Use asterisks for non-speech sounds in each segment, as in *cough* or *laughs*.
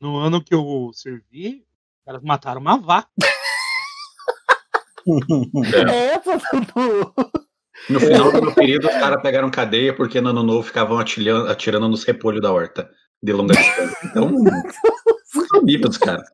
No ano que eu servi, os caras mataram uma vaca. *laughs* É essa, Dudu. No final do meu período, os caras pegaram cadeia porque no ano novo ficavam atirando, atirando nos repolhos da horta de longa distância. Então, nível dos caras.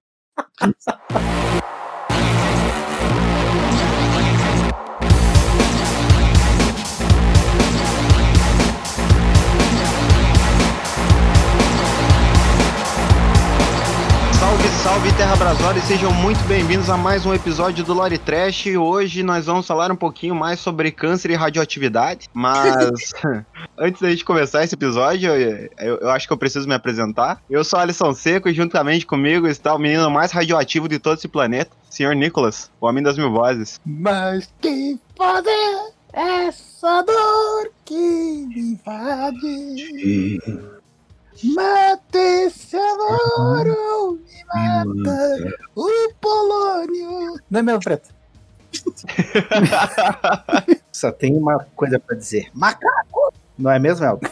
Salve, Terra Brasória e sejam muito bem-vindos a mais um episódio do Lore Trash. Hoje nós vamos falar um pouquinho mais sobre câncer e radioatividade, mas *laughs* *laughs* antes da gente começar esse episódio, eu, eu- eu acho que eu preciso me apresentar. Eu sou Alisson Seco e juntamente comigo está o menino mais radioativo de todo esse planeta, Sr. Nicholas, o homem das mil vozes. Mas que fazer essa dor que me invade? Mata esse amor me mata o Polônio. Não é mesmo, Preto? *laughs* Só tem uma coisa pra dizer. Macaco! Não é mesmo, Elton?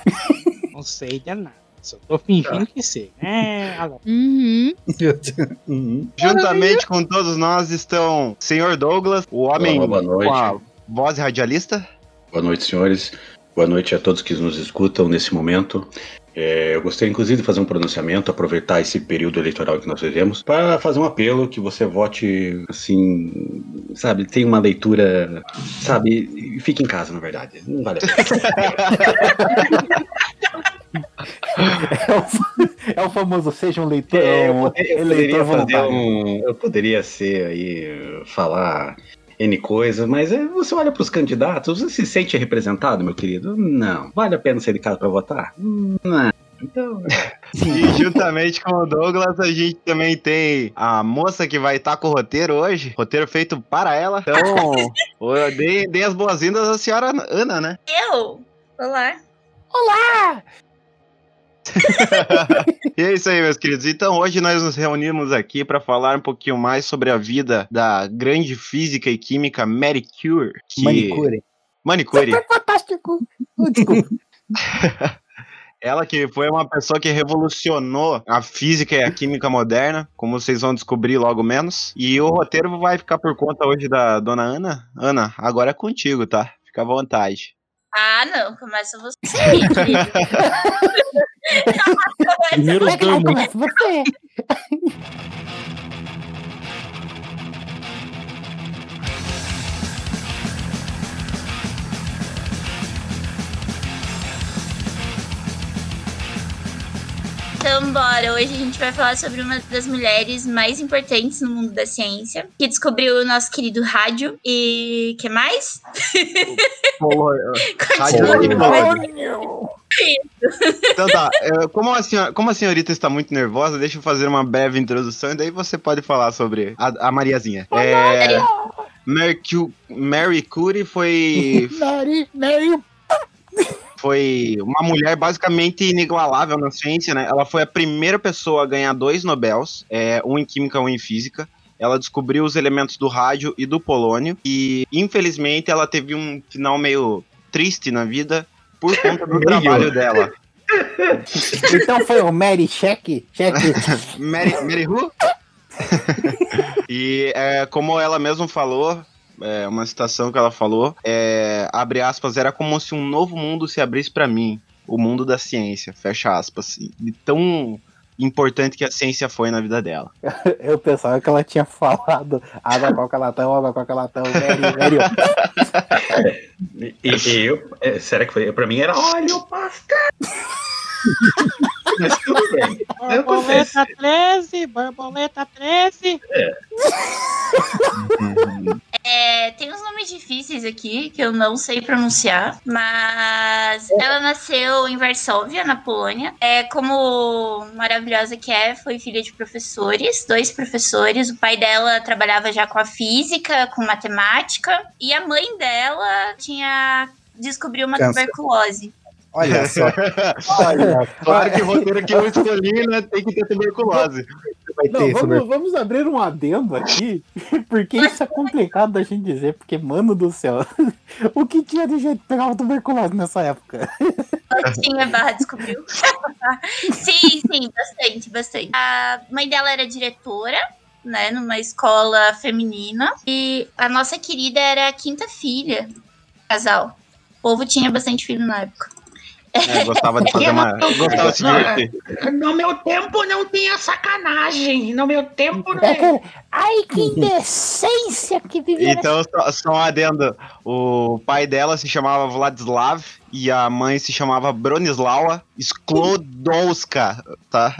Não sei de nada. Só tô fingindo que sei. É, lá. Uhum. *laughs* Uhum. Juntamente com todos nós estão Sr. Douglas, o homem Olá, boa noite. com a voz radialista. Boa noite, senhores. Boa noite a todos que nos escutam nesse momento. É, eu gostaria, inclusive, de fazer um pronunciamento, aproveitar esse período eleitoral que nós vivemos, para fazer um apelo que você vote, assim, sabe, tenha uma leitura, sabe, fique em casa, na verdade. Não vale a pena. *laughs* É o, é o famoso seja um leitor. É, eu poderia, eu poderia um. Eu poderia ser aí, falar N coisas, mas é, você olha para os candidatos, você se sente representado, meu querido? Não. Vale a pena sair de casa para votar? Não. Então. *laughs* E juntamente com o Douglas, a gente também tem a moça que vai estar com o roteiro hoje. Roteiro feito para ela. Então, *laughs* eu dei, dei as boas-vindas à senhora Ana, né? Eu? Olá. *laughs* E é isso aí, meus queridos. Então, hoje nós nos reunimos aqui para falar um pouquinho mais sobre a vida da grande física e química Mary Curie. Que... Manicure. Manicure. Fantástico. Desculpa. *laughs* Ela que foi uma pessoa que revolucionou a física e a química moderna, como vocês vão descobrir logo menos. E o roteiro vai ficar por conta hoje da dona Ana. Ana, agora é contigo, tá? Fica à vontade. Ah, não. Começa você. *laughs* *laughs* Primeiro Como é começa você? *laughs* Então, bora. Hoje a gente vai falar sobre uma das mulheres mais importantes no mundo da ciência, que descobriu o nosso querido rádio e... que mais? *laughs* Rádio Continua. Então tá, é, como a, senhora- como a senhorita está muito nervosa, deixa eu fazer uma breve introdução e daí você pode falar sobre a, a Mariazinha. É, Mary, Cu- Mary Curie foi, Mary, Mary. Foi uma mulher basicamente inigualável na ciência, né? Ela foi a primeira pessoa a ganhar dois Nobels, é, um em química, um em física. Ela descobriu os elementos do rádio e do polônio e, infelizmente, ela teve um final meio triste na vida por conta do *laughs* trabalho dela. *laughs* Então foi o Mary Check? Check. *laughs* Mary, Mary Who? e é, como ela mesma falou, é, uma citação que ela falou, é, abre aspas, era como se um novo mundo se abrisse pra mim, o mundo da ciência, fecha aspas. E tão importante que a ciência foi na vida dela. *laughs* Eu pensava que ela tinha falado água, coca, latão, água, coca, latão, Mary, Mary. E, e eu. é, será que foi? Pra mim era óleo pasta! *laughs* Mas tudo bem. Borboleta 13, borboleta 13. É, *laughs* tem uns nomes difíceis aqui que eu não sei pronunciar, mas ela nasceu em Varsóvia, na Polônia. É como maravilhosa que é, foi filha de professores, dois professores. O pai dela trabalhava já com a física, com matemática, e a mãe dela tinha descobriu uma Câncer. tuberculose. Olha só. *laughs* Olha, Claro que o roteiro que eu escolhi, né, tem que ter tuberculose. Vai Não, ter vamos, sobre. vamos abrir um adendo aqui, *laughs* porque isso é complicado da gente dizer, porque, mano do céu, *laughs* o que tinha de que pegava tuberculose nessa época? Tinha barra descobriu. sim, sim, bastante, bastante. A mãe dela era diretora, né, numa escola feminina. E a nossa querida era a quinta filha, do casal. O povo tinha bastante filho na época. É, gostava de fazer uma. Gostava de se divertir. No meu tempo não tinha sacanagem. No meu tempo não. É Ai, que indecência que vivia. Então, só, só um adendo. O pai dela se chamava Vladislav e a mãe se chamava Bronislawa Sklodowska, tá?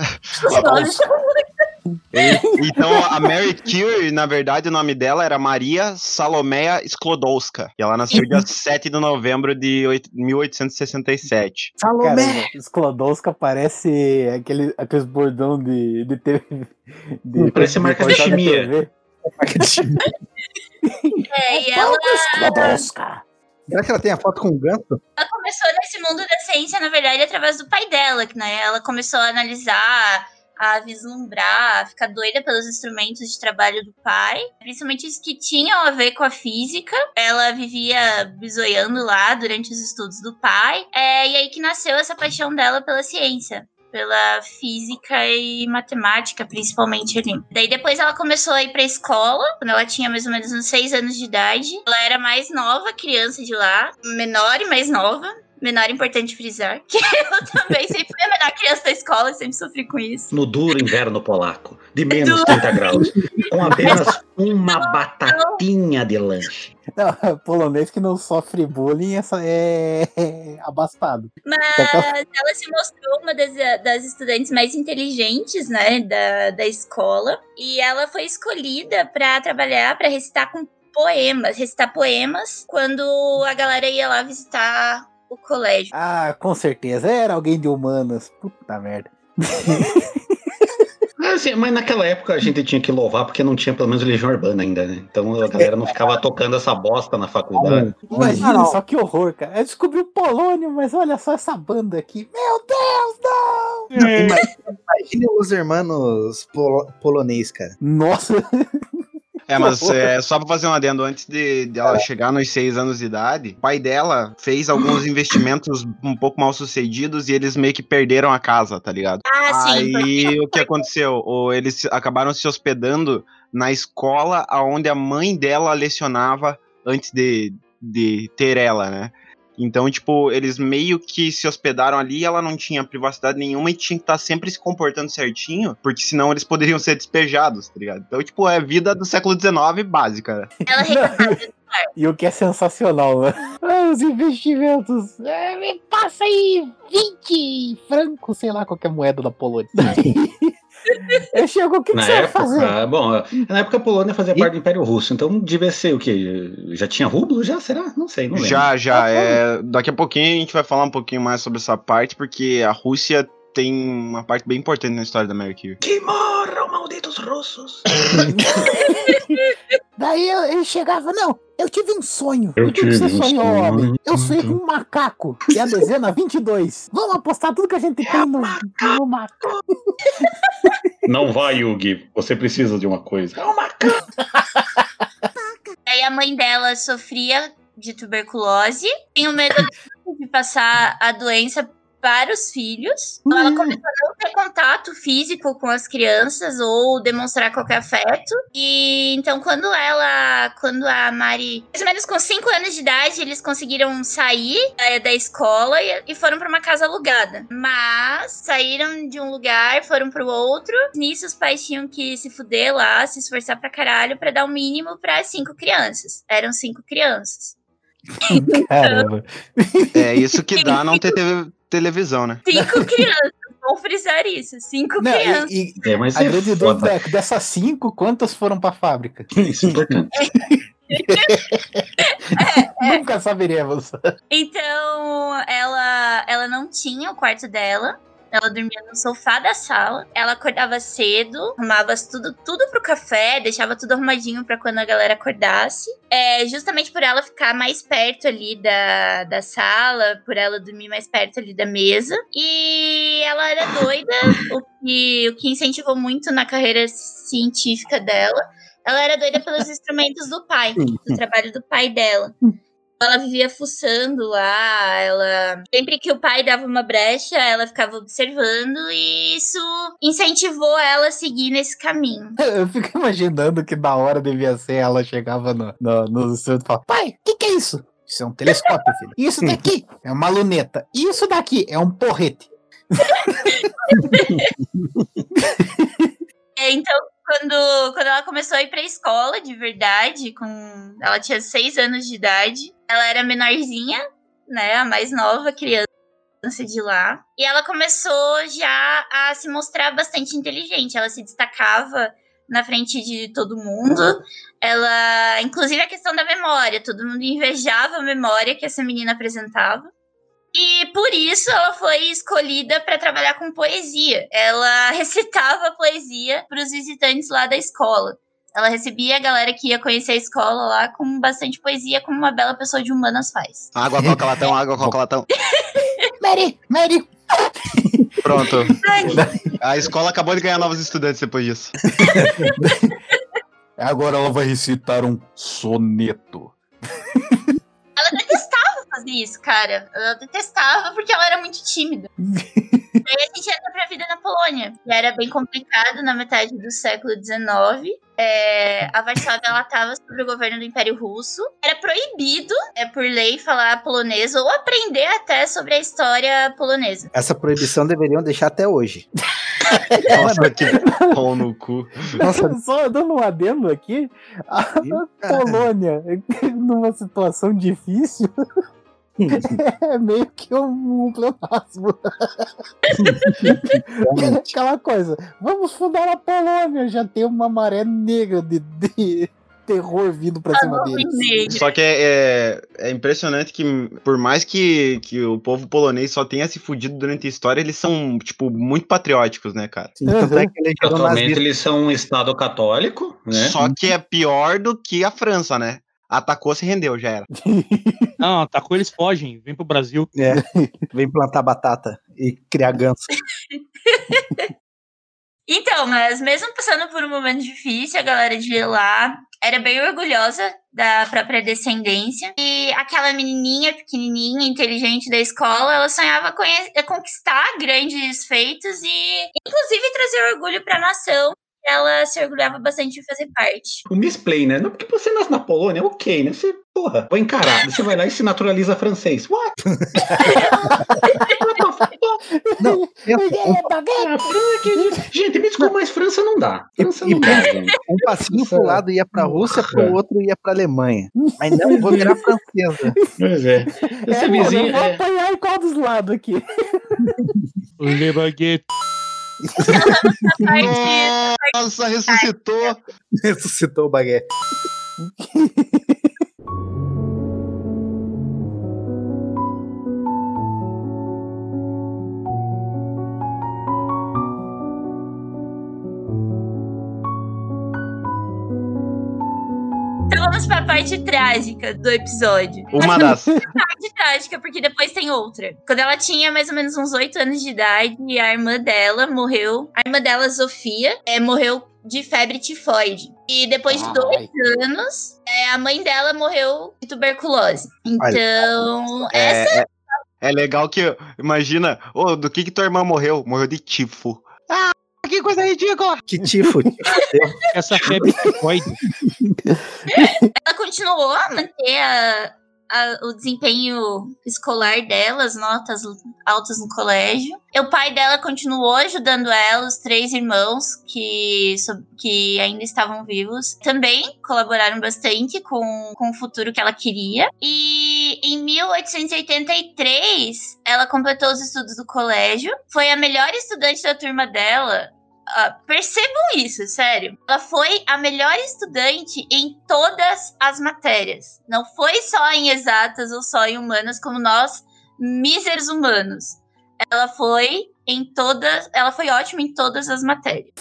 Então, a Mary Curie, na verdade, o nome dela era Maria Salomea Sklodowska. E ela nasceu dia *laughs* 7 de novembro de oit- 1867. Cara, Sklodowska parece aquele, aqueles bordão de, de TV. De, Parece marca de na chimia. TV. É, e ela, Sklodowska. Será que ela tem a foto com o ganso? ela começou nesse mundo da ciência, na verdade, através do pai dela, que né, ela começou a analisar, a vislumbrar, a ficar doida pelos instrumentos de trabalho do pai, principalmente os que tinham a ver com a física. Ela vivia bisoiando lá durante os estudos do pai, é, e aí que nasceu essa paixão dela pela ciência. Pela física e matemática, principalmente ali. Daí depois ela começou a ir pra escola, quando ela tinha mais ou menos uns seis anos de idade. Ela era mais nova criança de lá, menor e mais nova. Menor importante frisar, que *laughs* eu também sempre fui a menor criança da escola, sempre sofri com isso. No duro inverno polaco, de menos 30 graus, com apenas uma batatinha de lanche. Não, *laughs* polonês que não sofre bullying é, só- é, é abastado. Mas ela se mostrou uma das, das estudantes mais inteligentes, né, da, da escola. E ela foi escolhida para trabalhar, para recitar com poemas, recitar poemas, quando a galera ia lá visitar o colégio. Ah, com certeza. Era alguém de humanas. Puta merda. *laughs* Assim, mas naquela época a gente tinha que louvar porque não tinha pelo menos Legião Urbana ainda, né? Então a galera não ficava tocando essa bosta na faculdade. Imagina Ah, não. só que horror, cara. Eu descobri o Polônio, mas olha só essa banda aqui. Meu Deus, não! É, Imagina os irmãos polo- polonês, cara. Nossa, *laughs* É, mas é, só pra fazer um adendo, antes de, de ela chegar nos seis anos de idade, o pai dela fez alguns *clears throat* investimentos um pouco mal sucedidos e eles meio que perderam a casa, tá ligado? Ah, sim. Aí o que aconteceu? O, eles acabaram se hospedando na escola onde a mãe dela lecionava antes de, de ter ela, né? Então, tipo, eles meio que se hospedaram ali e ela não tinha privacidade nenhuma e tinha que estar sempre se comportando certinho, porque senão eles poderiam ser despejados, tá ligado? Então, tipo, é vida do século XIX básica, né? Ela reclamava. e o que é sensacional, né? Ah, os investimentos. É, me passa aí 20 francos, sei lá, qualquer moeda da Polônia. *laughs* *laughs* Eu chego, o que, que Na você vai fazer? época, bom, na época a Polônia fazia parte do Império Russo, então devia ser o quê? Já tinha rublo? Já? Será? Não sei, não lembro. Já, já. É, daqui a pouquinho a gente vai falar um pouquinho mais sobre essa parte, porque a Rússia tem uma parte bem importante na história da Mercury. Que morram, malditos russos! *laughs* Daí eu, ele chegava, não, eu tive um sonho. Eu o que que você tive um sonhou, sonho. homem? Eu sonhei com um macaco. E a dezena *laughs* 22. Vamos apostar tudo que a gente tem no, no macaco. *laughs* Não vai, Yugi. Você precisa de uma coisa. É uma Aí a mãe dela sofria de tuberculose, tinha medo de passar a doença para os filhos. Então ela começou a não ter contato físico com as crianças ou demonstrar qualquer afeto. E então quando ela, quando a Mari, mais ou menos com 5 anos de idade, eles conseguiram sair eh, da escola e, e foram para uma casa alugada. Mas saíram de um lugar, foram para o outro. Nisso os pais tinham que se fuder lá, se esforçar pra caralho pra dar o mínimo para cinco crianças. Eram cinco crianças. *laughs* Caramba. *laughs* É isso que dá não ter TV televisão, né? Cinco *laughs* crianças, vou frisar isso. Cinco Não, crianças. e, e É, mas a é grande dúvida é que dessas cinco, quantas foram pra fábrica? *laughs* Isso é importante. Nunca saberemos. Então, ela, ela não tinha o quarto dela. Ela dormia no sofá da sala. Ela acordava cedo, arrumava tudo, tudo pro café, deixava tudo arrumadinho pra quando a galera acordasse. É, justamente por ela ficar mais perto ali da, da sala, por ela dormir mais perto ali da mesa. E ela era doida, o que, o que incentivou muito na carreira científica dela. Ela era doida pelos instrumentos do pai, do trabalho do pai dela. Ela vivia fuçando lá, ela sempre que o pai dava uma brecha, ela ficava observando e isso incentivou ela a seguir nesse caminho. *laughs* Eu fico imaginando que da hora devia ser ela chegava no, no, no estúdio e falava: Pai, o que, que é isso? Isso é um telescópio, filho. Isso daqui é uma luneta. Isso daqui é um porrete. *laughs* É, então, quando, quando ela começou a ir pra escola, de verdade, com ela tinha seis anos de idade, ela era menorzinha, né, a mais nova criança de lá. E ela começou já a se mostrar bastante inteligente. Ela se destacava na frente de todo mundo. Ela, inclusive a questão da memória, todo mundo invejava a memória que essa menina apresentava. E por isso ela foi escolhida para trabalhar com poesia. Ela *laughs* recitava poesia para os visitantes lá da escola. Ela recebia a galera que ia conhecer a escola lá com bastante poesia, como uma bela pessoa de humanas faz. Água, coca, latão, água, coca, latão. *laughs* Mary, Mary. Pronto. A escola acabou de ganhar novos estudantes depois disso. Agora ela vai recitar um soneto. Ela detestava fazer isso, cara. Ela detestava porque ela era muito tímida. *laughs* Aí a gente entra pra vida na Polônia. E era bem complicado na metade do século XIX. É, a Varsóvia ela estava sob o governo do Império Russo. Era proibido, é por lei, falar polonês ou aprender até sobre a história polonesa. Essa proibição deveriam deixar até hoje. *laughs* Nossa, que pau no cu. Nossa, só dando um adendo aqui, a Polônia, *laughs* numa situação difícil, *laughs* é meio que um, um pleonasmo. *laughs* Aquela coisa, vamos fundar a Polônia, já tem uma maré negra de, de terror vindo pra cima deles. Só que é, é, é impressionante que, por mais que, que o povo polonês só tenha se fudido durante a história, eles são, tipo, muito patrióticos, né, cara? Sim, tanto é que elegeram Atualmente nazista. eles são um estado católico, né? Só que é pior do que a França, né? Atacou, se rendeu, já era. *laughs* Não, atacou, eles fogem. Vem pro Brasil. É, *laughs* vem plantar batata e criar ganso. *laughs* Então, mas mesmo passando por um momento difícil, a galera de lá era bem orgulhosa da própria descendência. E aquela menininha pequenininha, inteligente da escola, ela sonhava conquistar grandes feitos e, inclusive, trazer orgulho para a nação. Ela se orgulhava bastante de fazer parte. O misplay, né? Não porque você nasce na Polônia, ok, né? Você, porra, vai encarar. Você vai lá e se naturaliza francês. What? Não, pensa, Ah, França, gente, me desculpa, mas França não dá. França E- não dá, gente. um passinho pro lado ia pra Rússia, pro outro ia pra Alemanha. Mas não, vou virar francesa. Pois é. Esse É, vizinho. mano, eu vou É, apanhar em qual dos lados aqui? *laughs* Le baguette. Nossa, ressuscitou. Ressuscitou o baguete. *laughs* a parte trágica do episódio. Uma das. parte trágica, porque depois tem outra. Quando ela tinha mais ou menos uns 8 anos de idade, a irmã dela morreu. A irmã dela, Sofia, é, morreu de febre tifoide. E depois de Ai. dois anos, é, a mãe dela morreu de tuberculose. Então, essa É, é, é legal que, imagina, ô, do que que tua irmã morreu? Morreu de tifo. Ah, que coisa ridícula! Que tifo. *laughs* Essa febre tifoide. ela continuou a manter a- a- o desempenho escolar dela, as notas altas no colégio. E o pai dela continuou ajudando ela, os três irmãos que, so- que ainda estavam vivos também colaboraram bastante com, com o futuro que ela queria. E em 1883, ela completou os estudos do colégio, foi a melhor estudante da turma dela. Ah, percebam isso, sério. Ela foi a melhor estudante em todas as matérias. Não foi só em exatas ou só em humanas, como nós, míseros humanos. Ela foi em todas. Ela foi ótima em todas as matérias.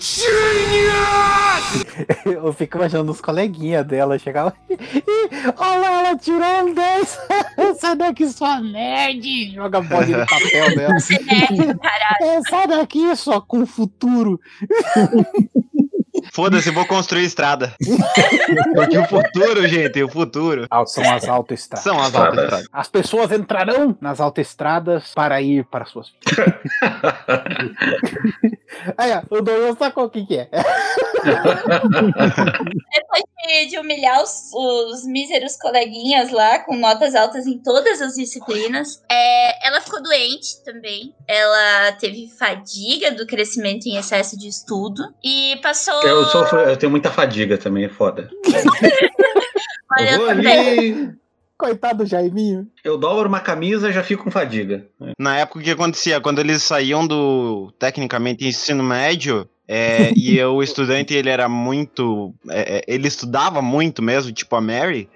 *laughs* Eu fico imaginando os coleguinhas dela chegavam. Olha lá, ela um 10. Sai daqui, sua nerd! Joga a bolinha no papel dela. Você nerd, caralho. Sai daqui, só com futuro. *laughs* Foda-se, vou construir estrada. *laughs* Porque o futuro, gente, o futuro. São as autoestradas. São as Estradas. autoestradas. As pessoas entrarão nas autoestradas para ir para suas *laughs* *laughs* Aí, ó, o Douglas sacou o que, que é. Depois de, de humilhar os, os míseros coleguinhas lá, com notas altas em todas as disciplinas, é, ela ficou doente também. Ela teve fadiga do crescimento em excesso de estudo. E passou. Eu, sofro, eu tenho muita fadiga também, é foda. *laughs* Olha, eu vou ali, Coitado do Jaiminho. eu dobro uma camisa já fico com fadiga. Na época o que acontecia? Quando eles saíam do, tecnicamente, ensino médio, é, *laughs* e o estudante, ele era muito, é, é, ele estudava muito mesmo, tipo a Mary,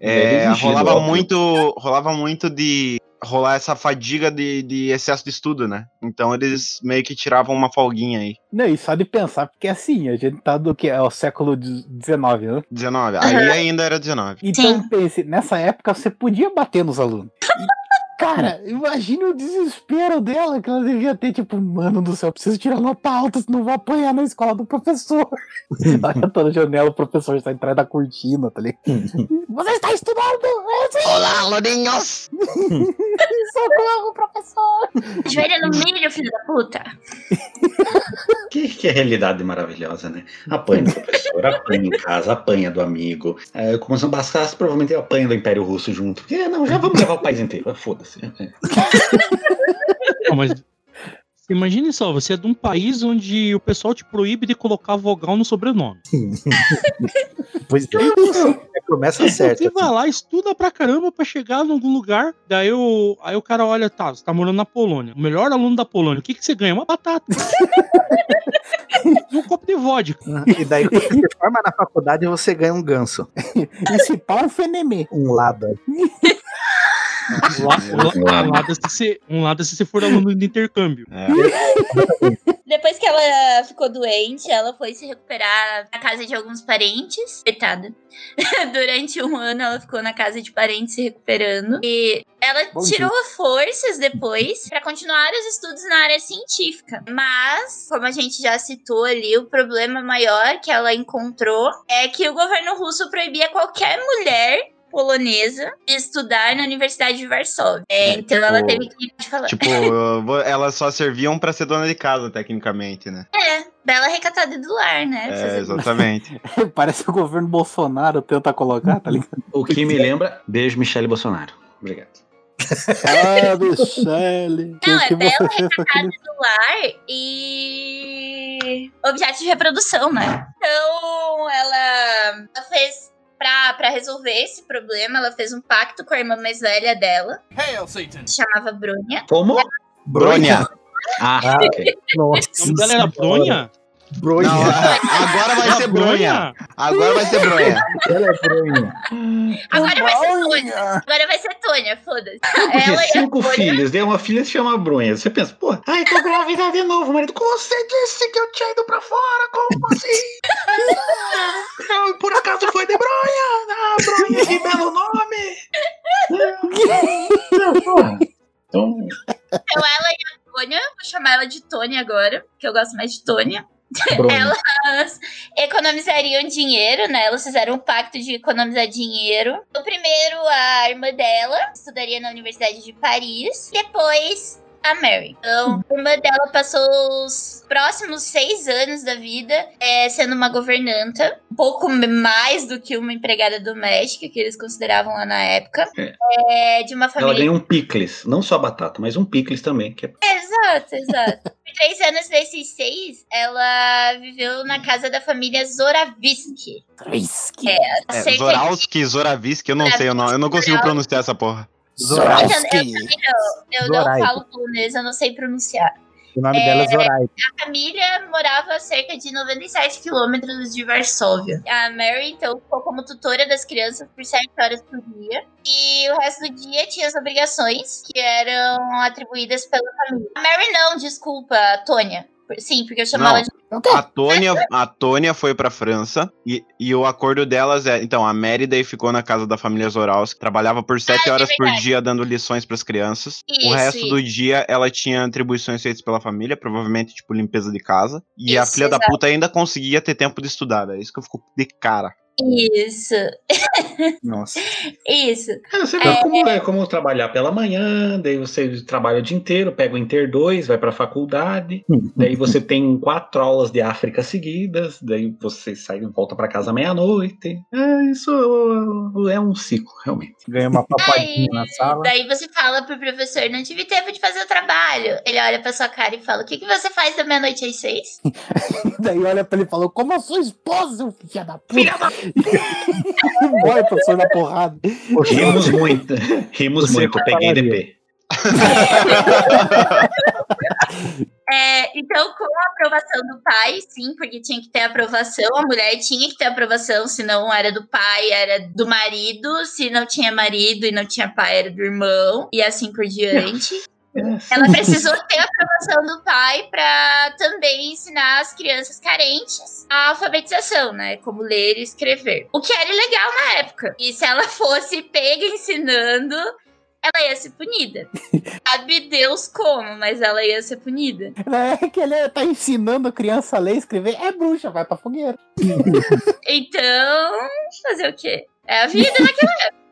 é, rolava muito, rolava muito de rolar essa fadiga de, de excesso de estudo, né? Então eles meio que tiravam uma folguinha aí. Não, e só de pensar, porque assim, a gente tá do que? É o século XIX, né? 19. Aí ainda era 19. Então Sim. pense, nessa época você podia bater nos alunos. E, cara, *laughs* imagine o desespero dela que ela devia ter, tipo, mano do céu, eu preciso tirar nota alta, senão vou apanhar na escola do professor. *laughs* Olha toda a janela, o professor está atrás da cortina, tá ligado? *laughs* Você está estudando! Eu sei, Olá, aluninhos! socorro, professor! Joelha no milho, filho da puta. Que, que realidade maravilhosa, né? Apanha do professor, apanha em casa, apanha do amigo. É, como se não bastasse, provavelmente apanha do Império Russo junto. Porque, não, já vamos levar o país inteiro. Foda-se. *laughs* Não, mas imagine só, você é de um país onde o pessoal te proíbe de colocar vogal no sobrenome. *laughs* Pois é. É promessa certa. Você vai lá, estuda pra caramba pra chegar em algum lugar, daí o, aí o cara olha, tá, você tá morando na Polônia. O melhor aluno da Polônia, o que, que você ganha? Uma batata. *laughs* e um copo de vodka. E daí, quando você forma na faculdade, você ganha um ganso. E se pá, um fenemê. Um lada. Um, la- um la- um lado é se você, um lado é se você for aluno de intercâmbio. É. *laughs* Depois que ela ficou doente, ela foi se recuperar na casa de alguns parentes. Coitada. *laughs* Durante um ano, ela ficou na casa de parentes se recuperando. E ela Bom tirou forças depois pra continuar os estudos na área científica. Mas, como a gente já citou ali, o problema maior que ela encontrou é que o governo russo proibia qualquer mulher polonesa estudar na Universidade de Varsóvia. É, então ela tipo- teve que pode falar. Tipo, *laughs* elas só serviam pra ser dona de casa, tecnicamente, né? É, bela recatada do lar, né? É, exatamente. *laughs* Parece que o governo Bolsonaro tenta colocar, tá ligado? O que me lembra, beijo, Michele Bolsonaro. Obrigado. Ah, Michele. Não, é bela com aquele... do lar e objeto de reprodução, né? Então, ela, ela fez pra, pra resolver esse problema, ela fez um pacto com a irmã mais velha dela, que se chamava Brunha. Como? Brônia. Ah, *laughs* ok. Nossa. O nome dela era Bronha? Bronha. Não, agora vai ser bronha. Agora vai ser bronha. Ela é bronha. Agora vai ser Tônia. Agora vai ser Tônia, foda-se. Porque Ela a cinco filhos, daí uma filha se chama Brunha. Você pensa, pô, ai, tô grávida de novo, marido. Você disse que eu tinha ido pra fora, como assim? Não, por acaso foi de Bronha? Ah, Bronha, que belo nome! Então, Então, ela e a Tônia, vou chamar ela de Tônia agora, que eu gosto mais de Tônia. *laughs* Elas economizariam dinheiro, né? Elas fizeram um pacto de economizar dinheiro. Então, primeiro, a irmã dela estudaria na Universidade de Paris. Depois, a Mary. Então, a irmã dela passou os próximos seis anos da vida é, sendo uma governanta. Um pouco mais do que uma empregada doméstica, que eles consideravam lá na época. É, de uma ela família ganha um picles. Não só batata, mas um picles também. Que é... Exato, exato. Três anos desses seis, ela viveu na casa da família Zoravisky. Risque. É, É, Zoravisky, eu não sei o nome. Eu não consigo pronunciar essa porra. Zorowski. Eu não Zorai. falo polonês, eu não sei pronunciar. O nome dela é Zorai. A família morava a cerca de 97 quilômetros de Varsóvia. A Mary, então, ficou como tutora das crianças por 7 horas por dia. E o resto do dia tinha as obrigações que eram atribuídas pela família. A Mary não, desculpa, a Tônia. Sim, porque eu chamava Não. de. A Tônia, a Tônia foi pra França e, e o acordo delas é. Então, a Mérida ficou na casa da família Zorals, trabalhava por sete Ah, é horas por verdade. dia dando lições pras crianças. o Isso, resto isso. do dia ela tinha atribuições feitas pela família, provavelmente, tipo, limpeza de casa. E a Isso, filha da exato. puta ainda conseguia ter tempo de estudar. É isso que eu fico de cara. Isso, Nossa. isso. É, você vê como é como trabalhar pela manhã, daí você trabalha o dia inteiro, pega o Inter 2, vai pra faculdade, daí você tem quatro aulas de África seguidas, daí você sai e volta pra casa meia-noite. É, isso é um ciclo, realmente. Ganhei uma papadinha na sala. Daí você fala pro professor, não tive tempo de fazer o trabalho. Ele olha pra sua cara e fala, o que, que você faz da meia-noite às seis? *laughs* Daí olha pra ele e falou, como a sua esposa, seu filho da puta. *laughs* Bora, professor, na porrada. Rimos muito, rimos Você muito, peguei. DP. *laughs* É, então, com a aprovação do pai, sim, porque tinha que ter aprovação, a mulher tinha que ter aprovação, se não era do pai, era do marido, se não tinha marido e não tinha pai, era do irmão, e assim por diante. Ela precisou ter a aprovação do pai para também ensinar as crianças carentes a alfabetização, né? Como ler e escrever. O que era ilegal na época. E se ela fosse pega ensinando, ela ia ser punida. *laughs* Sabe Deus como, mas ela ia ser punida. É que ele tá ensinando a criança a ler e escrever. É bruxa, vai pra fogueira. *laughs* Então, fazer o quê? É a vida naquela época.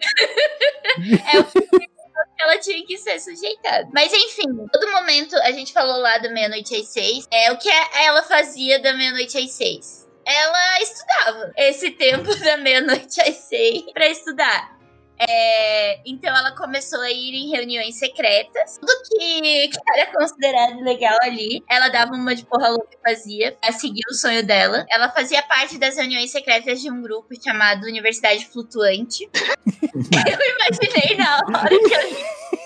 *laughs* é o que ela tinha que ser sujeitada. Mas enfim, todo momento a gente falou lá da meia-noite às seis. É o que ela fazia da meia-noite às seis. Ela estudava esse tempo *laughs* da meia-noite às seis pra estudar. É, então ela começou a ir em reuniões secretas. Tudo que, que era considerado legal ali, ela dava uma de porra louca e fazia pra seguir o sonho dela. Ela fazia parte das reuniões secretas de um grupo chamado Universidade Flutuante. *laughs* eu imaginei na hora que eu.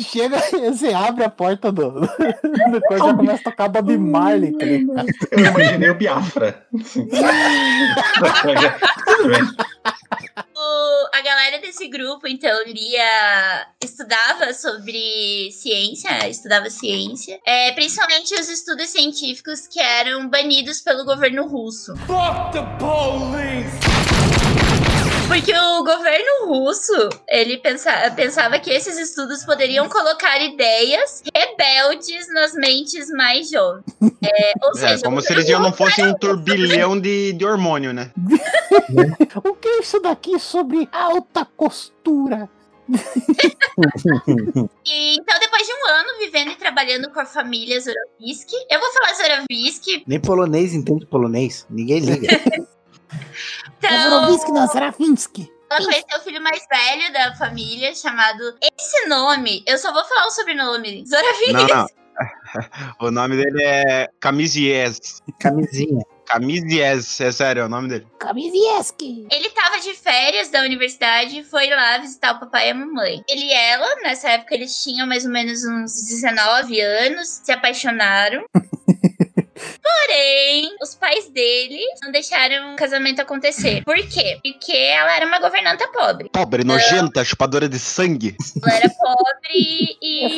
Chega, você abre a porta do, do coisa e começa a tocar Bob Marley, tá ligado? Eu imaginei o Biafra. O- a galera desse grupo, então, lia, estudava sobre ciência, estudava ciência, é, principalmente os estudos científicos que eram banidos pelo governo russo. Porque o governo russo, ele pensa, pensava que esses estudos poderiam colocar ideias rebeldes nas mentes mais jovens. É, ou É, seja, como se eles já não fossem um turbilhão de, de hormônio, né? *laughs* O que é isso daqui sobre alta costura? *laughs* E, então, depois de um ano vivendo e trabalhando com a família Zorovisky, eu vou falar Zorovisky, Nem polonês entende polonês. Ninguém liga. *laughs* então... Zorovinsky não, Serafinsky. Ela conheceu o filho mais velho da família, chamado. Esse nome, eu só vou falar o sobrenome. Zoravinsky. Não, não. *laughs* O nome dele é Camizies. Camisinha. Camizies, é sério, é o nome dele. Kamizieski. Ele tava de férias da universidade e foi lá visitar o papai e a mamãe. Ele e ela, nessa época, eles tinham mais ou menos uns 19 anos, se apaixonaram. *laughs* Porém, os pais dele não deixaram o casamento acontecer. Por quê? Porque ela era uma governanta pobre. Pobre, nojenta, chupadora de sangue. Ela era pobre e.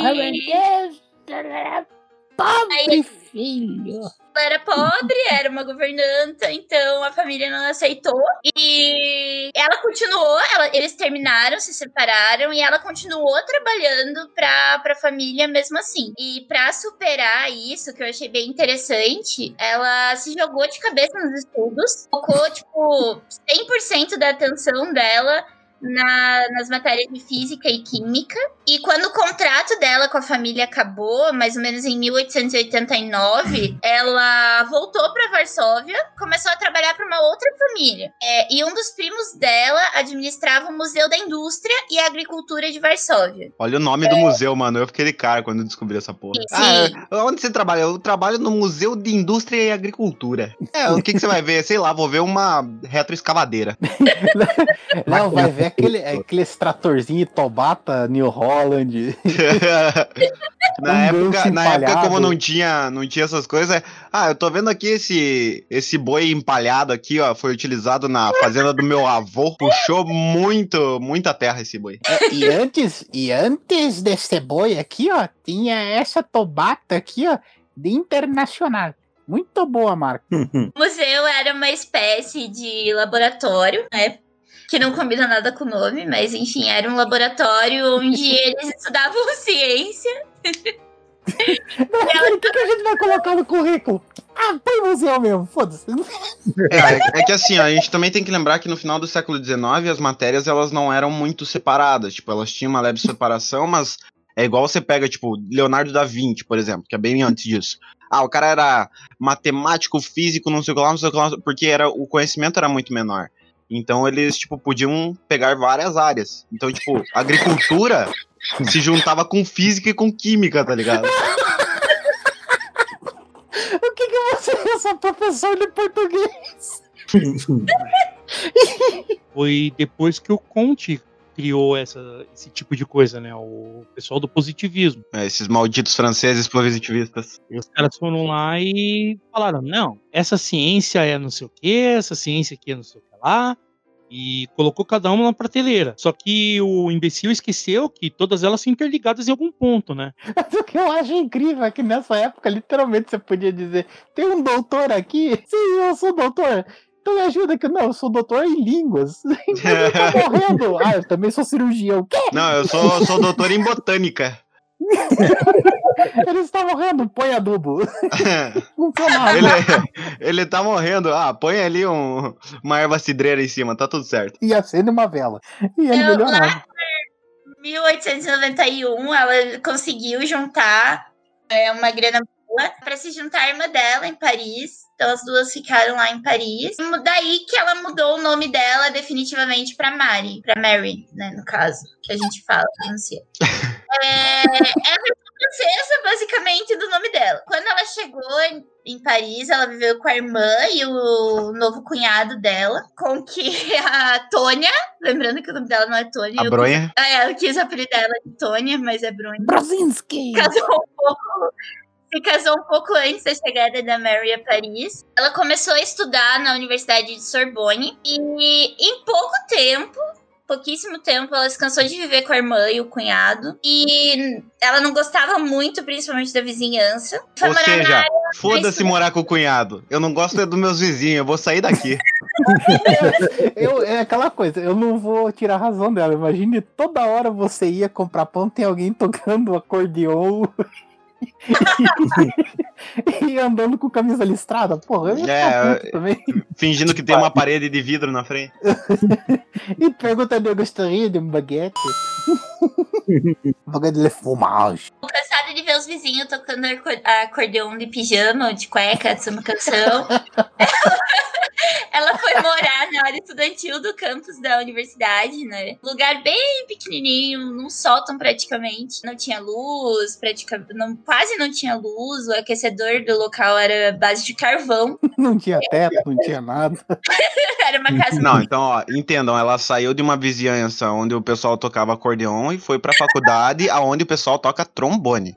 Pobre filho. Ela era pobre, *laughs* era uma governanta, então a família não aceitou. E ela continuou, ela- eles terminaram, se separaram, e ela continuou trabalhando pra, pra família mesmo assim. E pra superar isso, que eu achei bem interessante, ela se jogou de cabeça nos estudos, focou, tipo, 100% da atenção dela na- nas matérias de física e química. E quando o contrato dela com a família acabou, mais ou menos em 1889, ela voltou para Varsóvia, começou a trabalhar para uma outra família. É, e um dos primos dela administrava o Museu da Indústria e Agricultura de Varsóvia. Olha o nome do museu, mano. Eu fiquei de cara quando eu descobri essa porra. Sim. Ah, onde você trabalha? Eu trabalho no Museu de Indústria e Agricultura. É, o que, que você vai ver? Sei lá, vou ver uma retroescavadeira. *laughs* Não, vai ver é aquele, é aquele extratorzinho Tobata, New Holland. *laughs* *laughs* na Um época, na época, como não tinha, não tinha essas coisas, é, ah, eu tô vendo aqui esse, esse boi empalhado aqui, ó, foi utilizado na fazenda do meu avô, puxou muito, muita terra esse boi. É, e antes, e antes desse boi aqui, ó, tinha essa Tobata aqui, ó, de internacional. Muito boa a marca. *laughs* O museu era uma espécie de laboratório, né? Que não combina nada com o nome, mas enfim, era um laboratório onde *laughs* eles estudavam ciência. O que, que a gente vai colocar no currículo? Ah, põe museu mesmo, foda-se. É, é que assim, ó, a gente também tem que lembrar que no final do século XIX as matérias elas não eram muito separadas, tipo, elas tinham uma leve separação, mas é igual você pega, tipo, Leonardo da Vinci, por exemplo, que é bem antes disso. Ah, o cara era matemático, físico, não sei o que lá, não sei o que lá, porque era, o conhecimento era muito menor. Então eles, tipo, podiam pegar várias áreas. Então, tipo, agricultura *laughs* se juntava com física e com química, tá ligado? O que, que você é só professor de português? *laughs* Foi depois que o Conte criou essa, esse tipo de coisa, né? O pessoal do positivismo. É, esses malditos franceses positivistas. E os caras foram lá e falaram: não, essa ciência é não sei o que, essa ciência aqui é não sei o que lá. E colocou cada uma na prateleira. Só que o imbecil esqueceu que todas elas são interligadas em algum ponto, né? Mas *laughs* o que eu acho incrível é que nessa época, literalmente, você podia dizer: tem um doutor aqui? Sim, eu sou doutor. Então me ajuda aqui. Não, eu sou doutor em línguas. *laughs* Então eu tô *laughs* morrendo. Ah, eu também sou cirurgião. O quê? Não, eu sou, sou doutor em botânica. *laughs* Ele está morrendo. Põe adubo. *laughs* Funcionário. ele, ele tá morrendo. Ah, põe ali um- uma erva cidreira em cima, tá tudo certo. E acende uma vela. E ele Eu- milionário. 1891, ela conseguiu juntar é, uma grana boa para se juntar à irmã dela em Paris. Então as duas ficaram lá em Paris. Daí que ela mudou o nome dela definitivamente para Mary, para Mary, né, no caso, que a gente fala, pronuncia. *laughs* É, ela é francesa, basicamente, do nome dela. Quando ela chegou em, em Paris, ela viveu com a irmã e o novo cunhado dela, com que *laughs* a Tônia, lembrando que o nome dela não é Tônia, A eu bronha. ah, é, eu quis apelidar ela de Tônia, mas é Bruna. Brazinski. Casou um pouco. Se casou um pouco antes da chegada da Mary a Paris. Ela começou a estudar na Universidade de Sorbonne. E em pouco tempo, pouquíssimo tempo, ela se cansou de viver com a irmã e o cunhado. E ela não gostava muito, principalmente da vizinhança. Foi Ou morar na seja, foda-se morar com o cunhado. Eu não gosto é dos meus vizinhos, eu vou sair daqui. *laughs* Eu, é aquela coisa, eu não vou tirar a razão dela. Imagine toda hora você ia comprar pão, tem alguém tocando acordeon *laughs* e andando com camisa listrada. Porra, eu É, também. Fingindo que tem uma parede de vidro na frente. *laughs* E perguntando, eu gostaria de um baguete? *laughs* baguete de fromage. cansada de ver os vizinhos tocando acor- acordeon de pijama ou de cueca, essa canção. Ela foi morar na área estudantil do campus da universidade, né? Lugar bem pequenininho, num sótão praticamente. Não tinha luz, praticamente, não, quase não tinha luz. O aquecedor do local era base de carvão. *laughs* Não tinha teto, não tinha nada. *laughs* Era uma casa Não, então, ó, entendam, ela saiu de uma vizinhança onde o pessoal tocava acordeon e foi pra faculdade *laughs* aonde o pessoal toca trombone.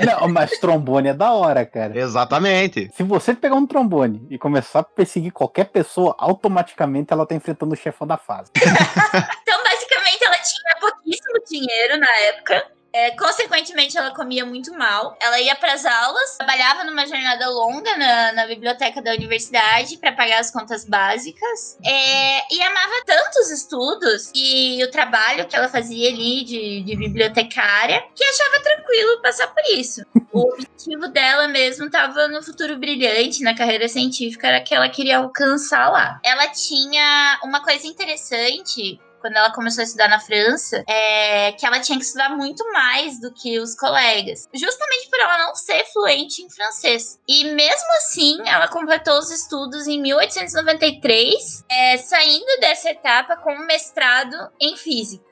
Não, mas trombone é da hora, cara. Exatamente. Se você pegar um trombone e começar a perseguir qualquer pessoa, automaticamente ela tá enfrentando o chefão da fase. Então, basicamente, ela tinha pouquíssimo dinheiro na época. É, consequentemente, ela comia muito mal. Ela ia para as aulas, trabalhava numa jornada longa na, na biblioteca da universidade para pagar as contas básicas. É, e amava tanto os estudos e o trabalho que ela fazia ali de, de bibliotecária que achava tranquilo passar por isso. O objetivo dela mesmo estava no futuro brilhante, na carreira científica, era que ela queria alcançar lá. Ela tinha uma coisa interessante quando ela começou a estudar na França, é que ela tinha que estudar muito mais do que os colegas, justamente por ela não ser fluente em francês. E mesmo assim, ela completou os estudos em 1893, é, saindo dessa etapa com um mestrado em física.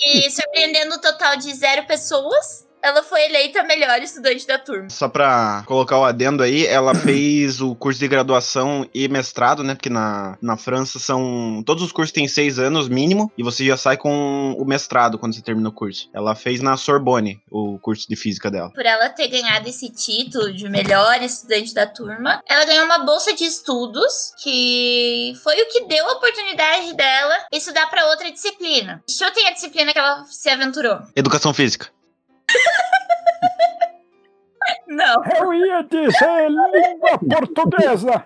E surpreendendo o total de zero pessoas. Ela foi eleita a melhor estudante da turma. Só pra colocar o adendo aí, ela *coughs* fez o curso de graduação e mestrado, né? Porque na, na França são. Todos os cursos têm seis anos mínimo, e você já sai com o mestrado quando você termina o curso. Ela fez na Sorbonne o curso de física dela. Por ela ter ganhado esse título de melhor estudante da turma, ela ganhou uma bolsa de estudos, que foi o que deu a oportunidade dela estudar pra outra disciplina. Chutem a disciplina que ela se aventurou. Educação física. Não, Eu ia dizer língua portuguesa.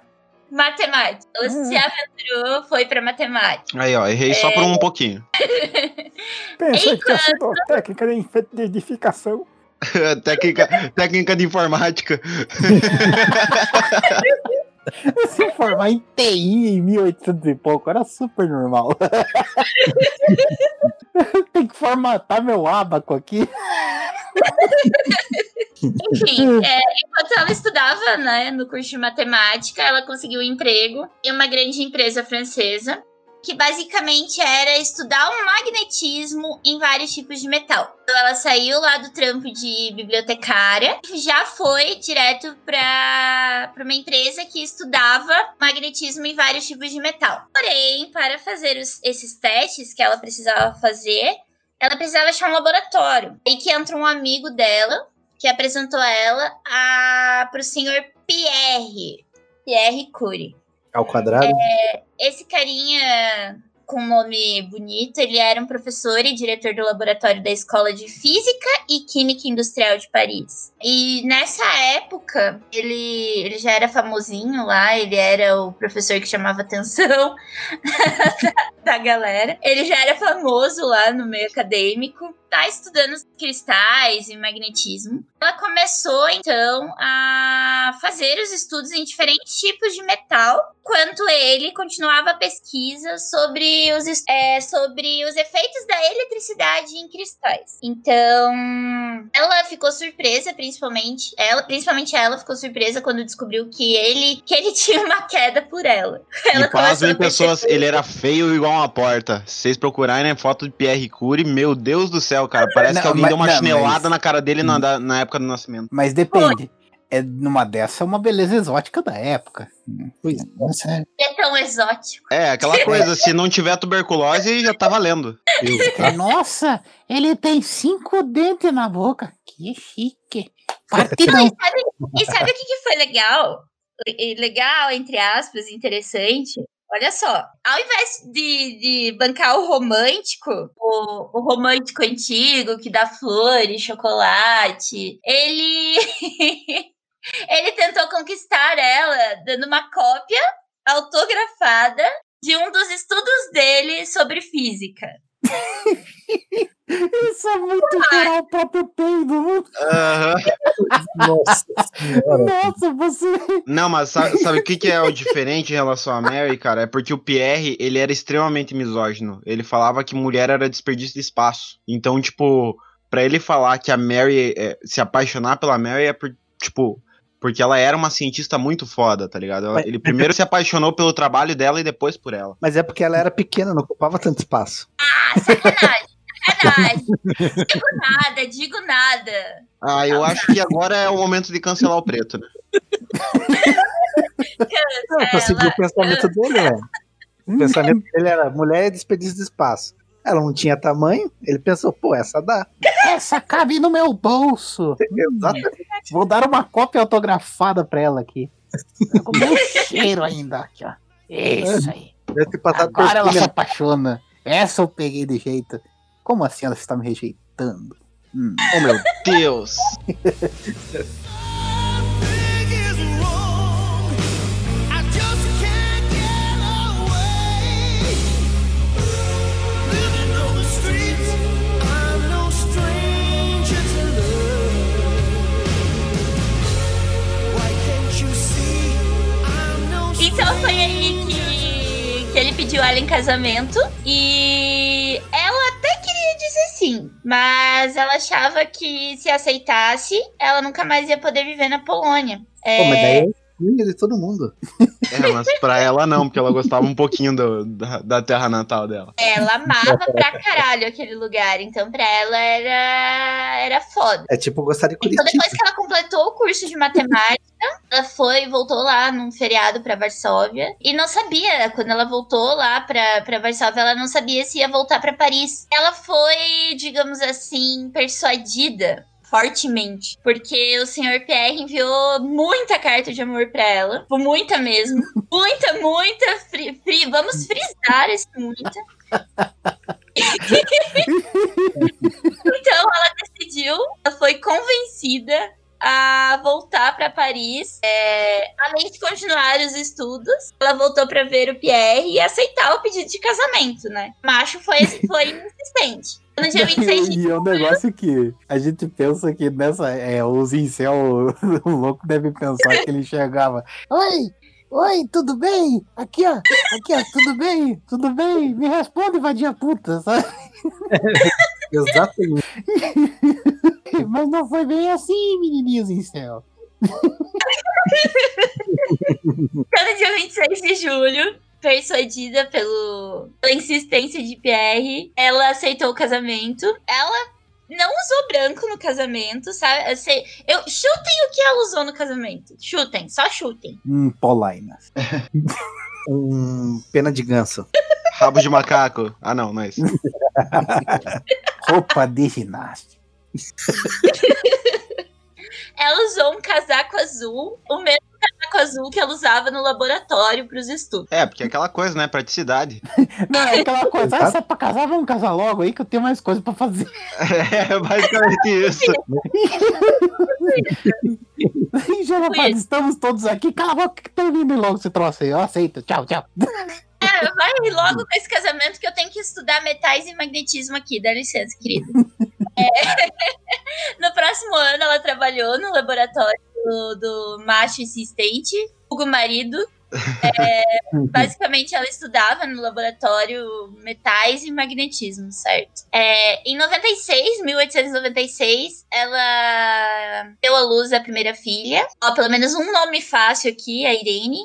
matemática. Ela se aventurou, foi pra matemática. Aí, ó, errei só por um pouquinho. *laughs* Pensei que tinha sido técnica de edificação. *laughs* técnica, técnica de informática. *laughs* *laughs* Se formar em TI em 1800 e pouco era super normal. *laughs* Tem que formatar meu abaco aqui. Enfim, é, enquanto ela estudava né, no curso de matemática, ela conseguiu um emprego em uma grande empresa francesa, que basicamente era estudar o magnetismo em vários tipos de metal. Então, ela saiu lá do trampo de bibliotecária e já foi direto para uma empresa que estudava magnetismo em vários tipos de metal. Porém, para fazer os- esses testes que ela precisava fazer, ela precisava achar um laboratório. E que entra um amigo dela, que apresentou ela a, pro senhor Pierre. Pierre Curie. Ao quadrado. Esse carinha com nome bonito, ele era um professor e diretor do laboratório da Escola de Física e Química Industrial de Paris. E nessa época, ele, ele já era famosinho lá, ele era o professor que chamava atenção da, *laughs* da galera. Ele já era famoso lá no meio acadêmico, tá estudando cristais e magnetismo. Ela começou então a fazer os estudos em diferentes tipos de metal, enquanto ele continuava a pesquisa sobre os, é, sobre os efeitos da eletricidade em cristais. Então, ela ficou surpresa, principalmente ela, principalmente ela ficou surpresa quando descobriu que ele que ele *laughs* tinha uma queda por ela. Ela e pasmem, pessoas, ele era feio igual uma porta. Se vocês procurarem né, foto de Pierre Curie, meu Deus do céu, cara. Parece Não, que alguém mas- deu uma não, chinelada mas- na cara dele na, da- na época do nascimento. Mas depende. É, numa dessa é uma beleza exótica da época. Pois é, sério. é tão exótico. É, aquela *laughs* coisa, se não tiver tuberculose, já tá valendo. *laughs* Nossa, ele tem cinco dentes na boca. Que chique. Partidão. E sabe, e sabe o que, que foi legal? Legal, entre aspas, interessante. Olha só, ao invés de, de bancar o romântico, o, o romântico antigo que dá flores, chocolate, ele. *laughs* ele tentou conquistar ela dando uma cópia autografada de um dos estudos dele sobre física. *laughs* Isso é muito geral o próprio peido. Aham. Nossa senhora. Nossa, você. Não, mas sabe, sabe o que, que é o diferente em relação a Mary, cara? É porque o Pierre, ele era extremamente misógino. Ele falava que mulher era desperdício de espaço. Então, tipo, pra ele falar que a Mary, é, se apaixonar pela Mary é por, tipo, porque ela era uma cientista muito foda, tá ligado? Mas- Ele primeiro se apaixonou pelo trabalho dela e depois por ela. Mas é porque ela era pequena, não ocupava tanto espaço. Ah, sacanagem! Sacanagem! digo nada, digo nada. Ah, eu acho que agora é o momento de cancelar o preto, né? Não, eu consegui Ela- o pensamento dele, velho. O pensamento dele era mulher é desperdício de espaço. Ela não tinha tamanho, ele pensou, pô, essa dá. Essa cabe no meu bolso. Exatamente. Vou dar uma cópia autografada pra ela aqui. Com meu cheiro ainda aqui, ó. Isso aí. Deve ter passado por Agora ela se cima. apaixona. Essa eu peguei de jeito. Como assim ela está me rejeitando? Hum. Oh, meu Deus! Então foi aí que, que ele pediu ela em casamento e ela dizer sim, mas ela achava que se aceitasse, ela nunca mais ia poder viver na Polônia. É, Pô, mas daí é de todo mundo. *laughs* É, mas pra ela não, porque ela gostava um pouquinho do- da, da terra natal dela. Ela amava pra caralho aquele lugar, então pra ela era, era foda. É tipo gostar de Então, Curitiba. depois que ela completou o curso de matemática, ela foi e voltou lá num feriado pra Varsóvia. E não sabia, quando ela voltou lá pra, pra Varsóvia, ela não sabia se ia voltar pra Paris. Ela foi, digamos assim, persuadida fortemente, porque o senhor Pierre enviou muita carta de amor pra ela, Tipo, muita mesmo, *laughs* muita, muita, fri- fri- vamos frisar esse muita. *laughs* então ela decidiu, ela foi convencida a voltar pra Paris, é, além de continuar os estudos, ela voltou pra ver o Pierre e aceitar o pedido de casamento, né? O macho foi, foi insistente. No dia 26 de E é um negócio que a gente pensa que nessa. É, os incel *laughs* o louco deve pensar que ele chegava. Oi! Oi, tudo bem? Aqui, ó. Aqui, ó, tudo bem? Tudo bem? Me responde, vadia puta, sabe? *laughs* Exatamente. *laughs* Mas não foi bem assim, menininhos incel. Então, no dia 26 de julho, persuadida pelo, pela insistência de Pierre, ela aceitou o casamento. Ela não usou branco no casamento, sabe? Eu sei- eu, chutem o que ela usou no casamento. Chutem, só chutem. Hum, polainas. *laughs* Um pena de ganso. Rabo de macaco. Ah, não, não é isso. *laughs* Roupa de ginástica. *laughs* Ela usou um casaco azul, o mesmo casaco azul que ela usava no laboratório para os estudos. É, porque é aquela coisa, né? Praticidade. *laughs* Não, é aquela coisa. Ah, se é pra casar, vamos casar logo aí que eu tenho mais coisa pra fazer. É basicamente *laughs* isso. *laughs* Já, estamos todos aqui. Cala a boca que termine logo esse troço aí. Eu aceito. Tchau, tchau. Vai logo com esse casamento que eu tenho que estudar metais e magnetismo aqui, dá licença, querida. *laughs* É, *laughs* No próximo ano, ela trabalhou no laboratório do, do macho insistente, Hugo Marido. É, *laughs* basicamente, ela estudava no laboratório metais e magnetismo, certo? É, em 96, 1896, ela deu à luz a primeira filha. Ó, pelo menos um nome fácil aqui, a Irene.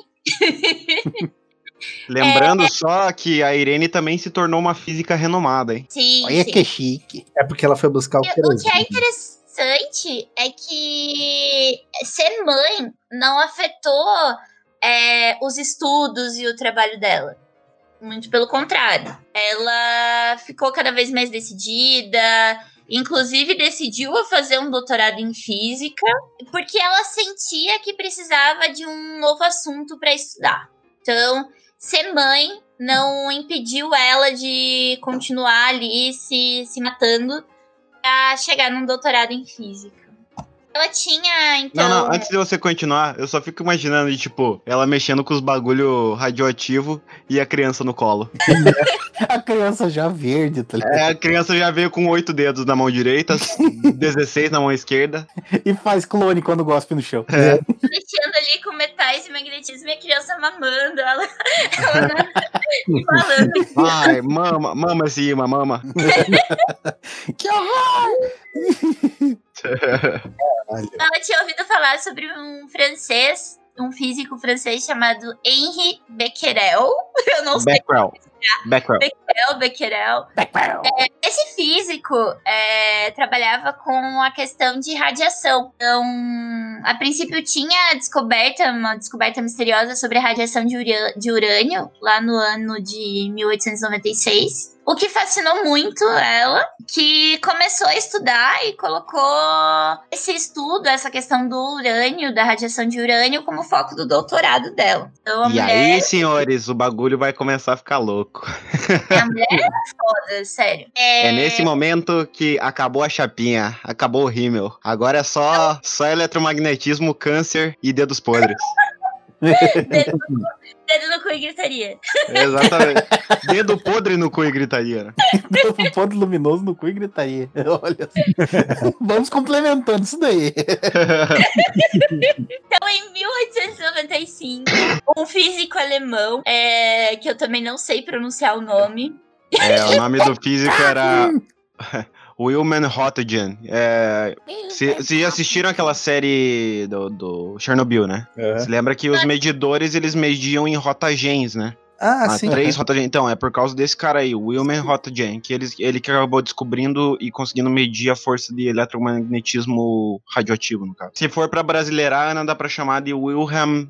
Lembrando só que a Irene também se tornou uma física renomada, hein? Sim, Olha sim. que chique. É porque ela foi buscar o E O que é interessante é que ser mãe não afetou é, os estudos e o trabalho dela. Muito pelo contrário. Ela ficou cada vez mais decidida, inclusive decidiu fazer um doutorado em física, porque ela sentia que precisava de um novo assunto para estudar. Então, ser mãe não impediu ela de continuar ali se, se matando pra chegar num doutorado em física. Ela tinha, então. Não, não, antes de você continuar, eu só fico imaginando, de, tipo, ela mexendo com os bagulho radioativo e a criança no colo. *laughs* A criança já verde, tá ligado? É, a criança já veio com oito dedos na mão direita, *laughs* 16 na mão esquerda. E faz clone quando gospe no chão. É. ali com metais e magnetismo e a criança mamando. Ela, ela falando. *laughs* Vai, mama, mama cima, mama. *laughs* Que horror! *laughs* Ela tinha ouvido falar sobre um francês, um físico francês chamado Henri Becquerel. Eu não sei Becquerel. Becquerel. Becquerel, Becquerel. É, esse físico é, trabalhava com a questão de radiação. Então, a princípio tinha descoberta, uma descoberta misteriosa sobre a radiação de, ura- de urânio, lá no ano de 1896. O que fascinou muito ela, que começou a estudar e colocou esse estudo, essa questão do urânio, da radiação de urânio, como foco do doutorado dela. Então, a E mulher aí, senhores, o bagulho vai começar a ficar louco. A mulher era foda, sério. É nesse momento que acabou a chapinha, acabou o rímel. Agora é só, só eletromagnetismo, câncer e dedos podres. *laughs* Dedo, dedo no cu e gritaria. Exatamente. *laughs* Dedo podre no cu e gritaria. Um ponto luminoso no cu e gritaria. *laughs* Olha só. *laughs* Vamos complementando isso daí. Então, em 1895, um físico alemão, é, que eu também não sei pronunciar o nome, É, o nome do físico era. Wilman Rotogen. É, se- Vocês já assistiram aquela série do, do Chernobyl, né? É. Você lembra que os medidores, eles mediam em rotagens, né? Ah, Ah, sim. três rotagens. Então, é por causa desse cara aí, o Wilman Rotogen, que ele, ele que acabou descobrindo e conseguindo medir a força de eletromagnetismo radioativo, no caso. Se for pra brasileirar, ainda dá pra chamar de Wilhelm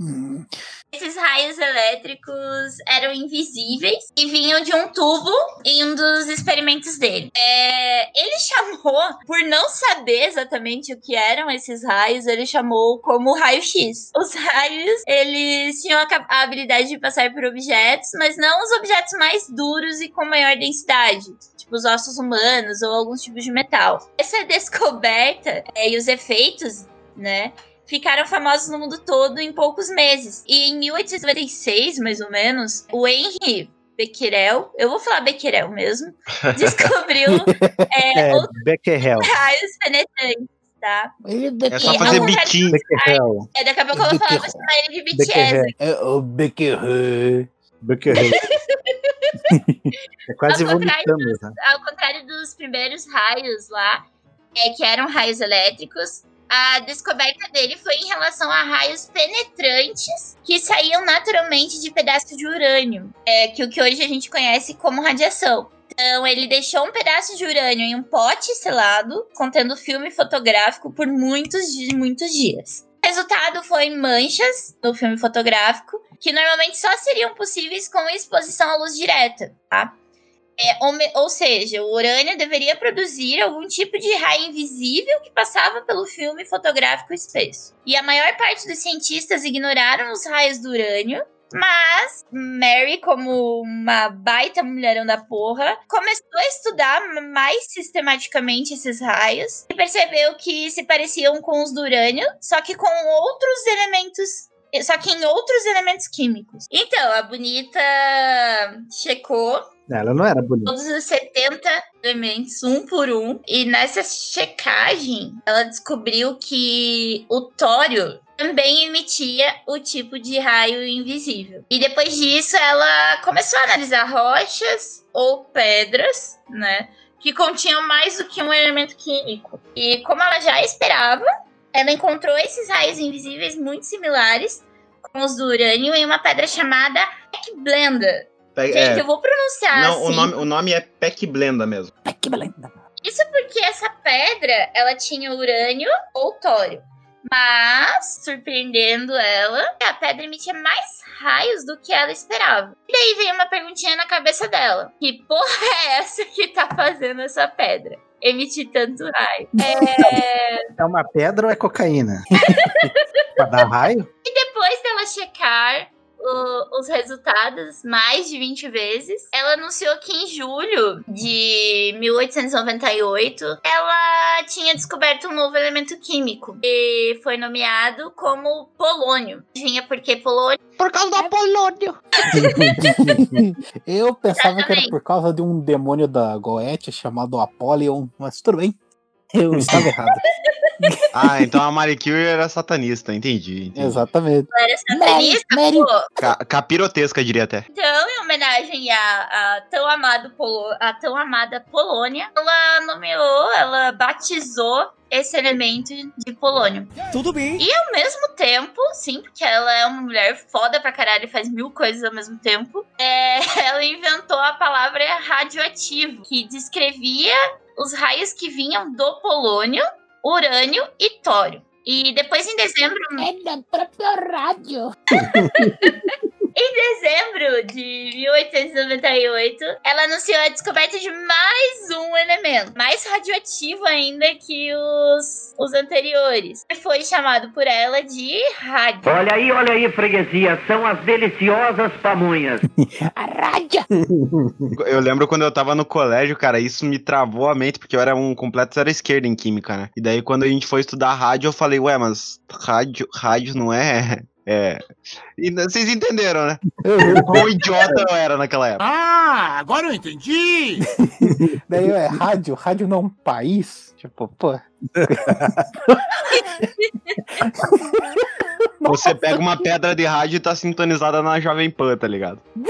Hum, Esses raios elétricos eram invisíveis e vinham de um tubo em um dos experimentos dele. É, ele chamou, por não saber exatamente o que eram esses raios, ele chamou como raio-x. Os raios, eles tinham a, a habilidade de passar por objetos, mas não os objetos mais duros e com maior densidade. Tipo os ossos humanos ou alguns tipos de metal. Essa descoberta é, e os efeitos, né? Ficaram famosos no mundo todo em poucos meses. E em 1896, mais ou menos, o Henry Becquerel, eu vou falar Becquerel mesmo, *laughs* descobriu é, É, outros raios penetrantes, tá? É só E fazer biquinho. É, daqui a pouco eu vou falar, vou chamar ele de. BTS. É o Becquerel. Becquerel. é quase Ao contrário vomitando, né? Ao contrário dos primeiros raios lá, é, que eram raios elétricos, a descoberta dele foi em relação a raios penetrantes que saíam naturalmente de pedaços de urânio, é, que o que hoje a gente conhece como radiação. Então, ele deixou um pedaço de urânio em um pote selado, contendo filme fotográfico por muitos, muitos dias. O resultado foi manchas no filme fotográfico, que normalmente só seriam possíveis com exposição à luz direta, tá? É, ou, seja, o urânio deveria produzir algum tipo de raio invisível que passava pelo filme fotográfico espesso. E a maior parte dos cientistas ignoraram os raios do urânio, mas Mary, como uma baita mulherão da porra, começou a estudar mais sistematicamente esses raios e percebeu que se pareciam com os do urânio, só que com outros elementos só que em outros elementos químicos. Então, a bonita checou Ela não era bonita. todos os 70 elementos, um por um. E nessa checagem, ela descobriu que o tório também emitia o tipo de raio invisível. E depois disso, ela começou a analisar rochas ou pedras, né? Que continham mais do que um elemento químico. E como ela já esperava, ela encontrou esses raios invisíveis muito similares com os do urânio em uma pedra chamada Blenda. Pe- Gente, é, eu vou pronunciar não, o assim. nome, o nome é Peck Blenda mesmo. Que beleza. Isso porque essa pedra, ela tinha urânio ou tório. Mas, surpreendendo ela, a pedra emitia mais raios do que ela esperava. E daí veio uma perguntinha na cabeça dela. Que porra é essa que tá fazendo essa pedra? Emitir tanto raio. É... É uma pedra ou é cocaína? *laughs* pra dar raio? Depois dela checar o- os resultados mais de 20 vezes, ela anunciou que em julho de 1898 ela tinha descoberto um novo elemento químico e foi nomeado como polônio. Adivinha por que polônio? Por causa do Apolônio. *laughs* Eu pensava que era Exatamente. por causa de um demônio da Goethe chamado Apollyon, mas tudo bem. Eu estava errado. *laughs* Ah, então a Marie Curie era satanista, entendi. entendi. Exatamente. Ela era satanista, Mary, pô. Ca- capirotesca, diria até. Então, em homenagem à, à tão, amado Polo, à tão amada Polônia, ela nomeou, ela batizou esse elemento de polônio. Tudo bem. E ao mesmo tempo, sim, porque ela é uma mulher foda pra caralho e faz mil coisas ao mesmo tempo, é, *laughs* ela inventou a palavra radioativo, que descrevia os raios que vinham do polônio, urânio e tório. E depois, em dezembro, É da própria rádio. *laughs* Em dezembro de 1898, ela anunciou a descoberta de mais um elemento, mais radioativo ainda que os, os anteriores. E foi chamado por ela de rádio. Olha aí, olha aí, freguesia, são as deliciosas pamonhas. *laughs* A rádio. Eu lembro quando eu tava no colégio, cara, isso me travou a mente, porque eu era um completo zero esquerda em química, né? E daí quando a gente foi estudar rádio, eu falei, ué, mas rádio, rádio não é. É. E vocês entenderam, né? Quão idiota eu era naquela época. Ah, agora eu entendi! *laughs* Daí é rádio, rádio não é um país. Tipo, pô. *laughs* Você pega uma pedra de rádio e tá sintonizada na Jovem Pan, tá ligado? *laughs*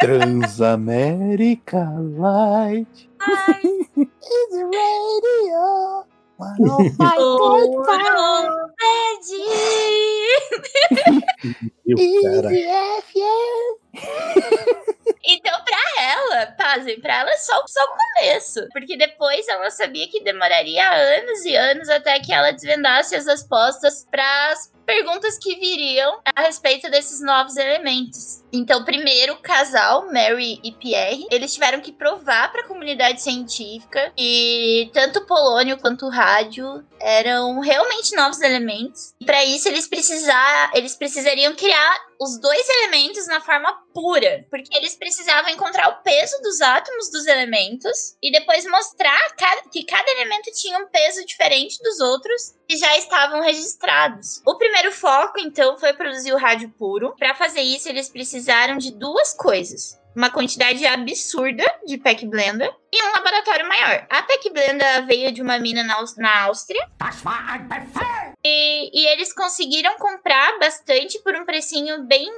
Transamérica Light. Is radio. Ouro Meu cara. Então, pra ela, pasmem, pra ela é só, só o começo. Porque depois ela sabia que demoraria anos e anos até que ela desvendasse as respostas pras perguntas que viriam a respeito desses novos elementos. Então, primeiro, o casal, Mary e Pierre, eles tiveram que provar para a comunidade científica que tanto o polônio quanto o rádio eram realmente novos elementos. E para isso eles precisar, eles precisariam criar os dois elementos na forma pura, porque eles precisavam encontrar o peso dos átomos dos elementos e depois mostrar que cada elemento tinha um peso diferente dos outros que já estavam registrados. O primeiro foco, então, foi produzir o rádio puro. Para fazer isso, eles precisaram de duas coisas. Uma quantidade absurda de Peck Blender e um laboratório maior. A Peck Blender veio de uma mina na, na Áustria. E, e eles conseguiram comprar bastante por um precinho bem,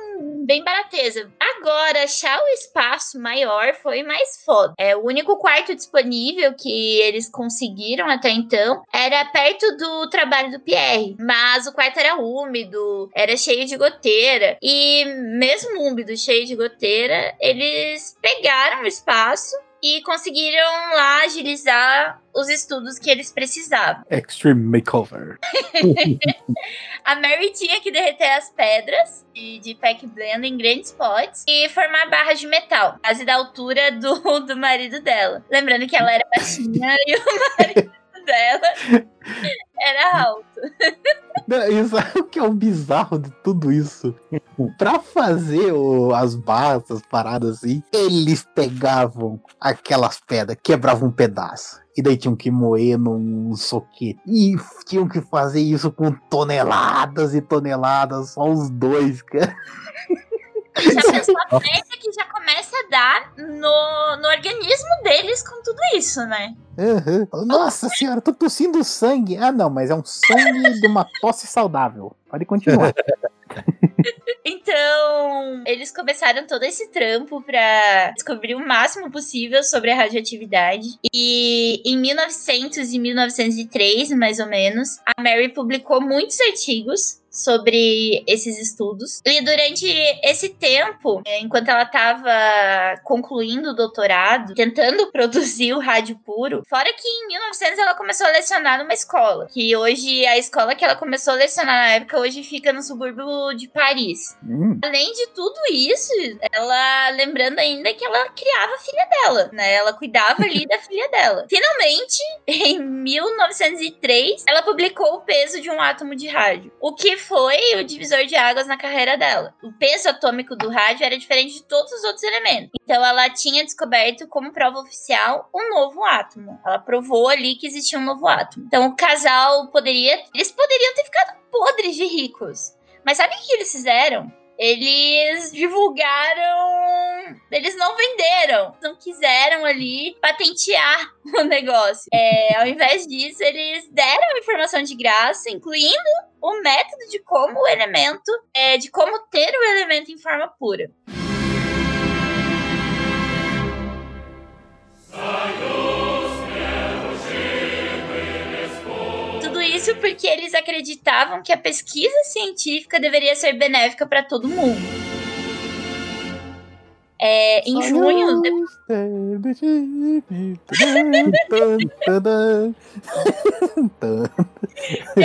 bem barateza. Agora, achar o espaço maior foi mais foda. É, o único quarto disponível que eles conseguiram até então era perto do trabalho do Pierre. Mas o quarto era úmido, era cheio de goteira. E mesmo úmido, cheio de goteira, eles pegaram o espaço e conseguiram lá agilizar os estudos que eles precisavam. *laughs* Extreme Makeover. A Mary tinha que derreter as pedras de, de pack blend em grandes potes e formar barras de metal, quase da altura do, *laughs* do marido dela. Lembrando que ela era baixinha e o *laughs* marido dela era alto. E sabe *laughs* o que é o bizarro de tudo isso? Pra fazer o- as barras, as paradas assim, eles pegavam aquelas pedras, quebravam um pedaço. E daí tinham que moer num soquete. E tinham que fazer isso com toneladas e toneladas, só os dois, cara. Já pensou a que já começa a dar no, no organismo deles com tudo isso, né? Aham. Nossa senhora, tô tossindo sangue. Ah, não, mas é um sangue de uma tosse saudável. Pode continuar. *laughs* Então, eles começaram todo esse trampo pra descobrir o máximo possível sobre a radioatividade. E em 1900 e 1903, mais ou menos, a Mary publicou muitos artigos sobre esses estudos. E durante esse tempo, eh, enquanto ela estava concluindo o doutorado, tentando *laughs* produzir o rádio puro, fora que em 1900 ela começou a lecionar numa escola, que hoje a escola que ela começou a lecionar na época hoje fica no subúrbio de Paris. Hum, Além de tudo isso, ela lembrando ainda que ela criava a filha dela, né? Ela cuidava ali *laughs* da filha dela. Finalmente, em 1903, ela publicou o peso de um átomo de rádio, o que foi o divisor de águas na carreira dela. O peso atômico do rádio era diferente de todos os outros elementos. Então ela tinha descoberto como prova oficial um novo átomo. Ela provou ali que existia um novo átomo. Então o casal poderia, eles poderiam ter ficado podres de ricos. Mas sabe o que eles fizeram? Eles divulgaram. Eles não venderam. Não quiseram ali patentear *laughs* o negócio. É, ao invés disso, eles deram informação de graça, incluindo o método de como o elemento. é, de como ter o elemento em forma pura. Isso porque eles acreditavam que a pesquisa científica deveria ser benéfica para todo mundo. É, em junho, de-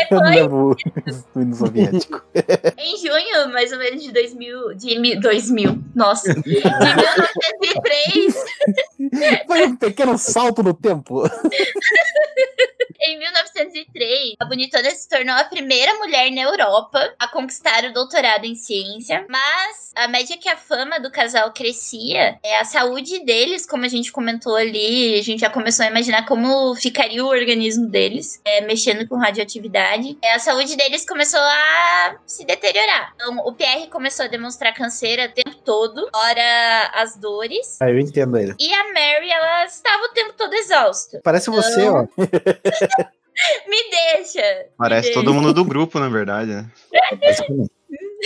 Eu levo o hino soviético. em junho, mais ou menos de 2000, de mi- 2000, nossa, de 1903, Foi um pequeno salto no tempo. Em 1903, a Bonitona se tornou a primeira mulher na Europa a conquistar o doutorado em ciência, mas à medida que a fama do casal crescia, é, a saúde deles, como a gente comentou ali, a gente já começou a imaginar como ficaria o organismo deles, é, mexendo com radioatividade, é, a saúde deles começou a se deteriorar. Então, o Pierre começou a demonstrar canseira o tempo todo, ora as dores, Ah, eu entendo ele. e a Mary, ela estava o tempo todo exausta. Parece você, ó. *laughs* Me deixa! Parece me todo mundo do grupo, na verdade, né?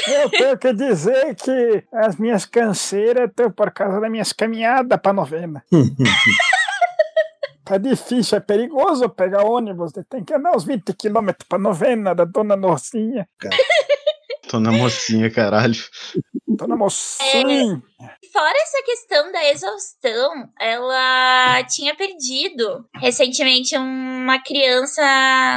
Eu tenho que dizer que as minhas canseiras estão por causa das minhas caminhadas pra novena. *laughs* Tá difícil, é perigoso pegar ônibus. Tem que andar uns 20 quilômetros pra novena da Dona Norcinha. Tô na mocinha, caralho. *laughs* Dona Mocinha. Fora essa questão da exaustão, ela tinha perdido recentemente uma criança,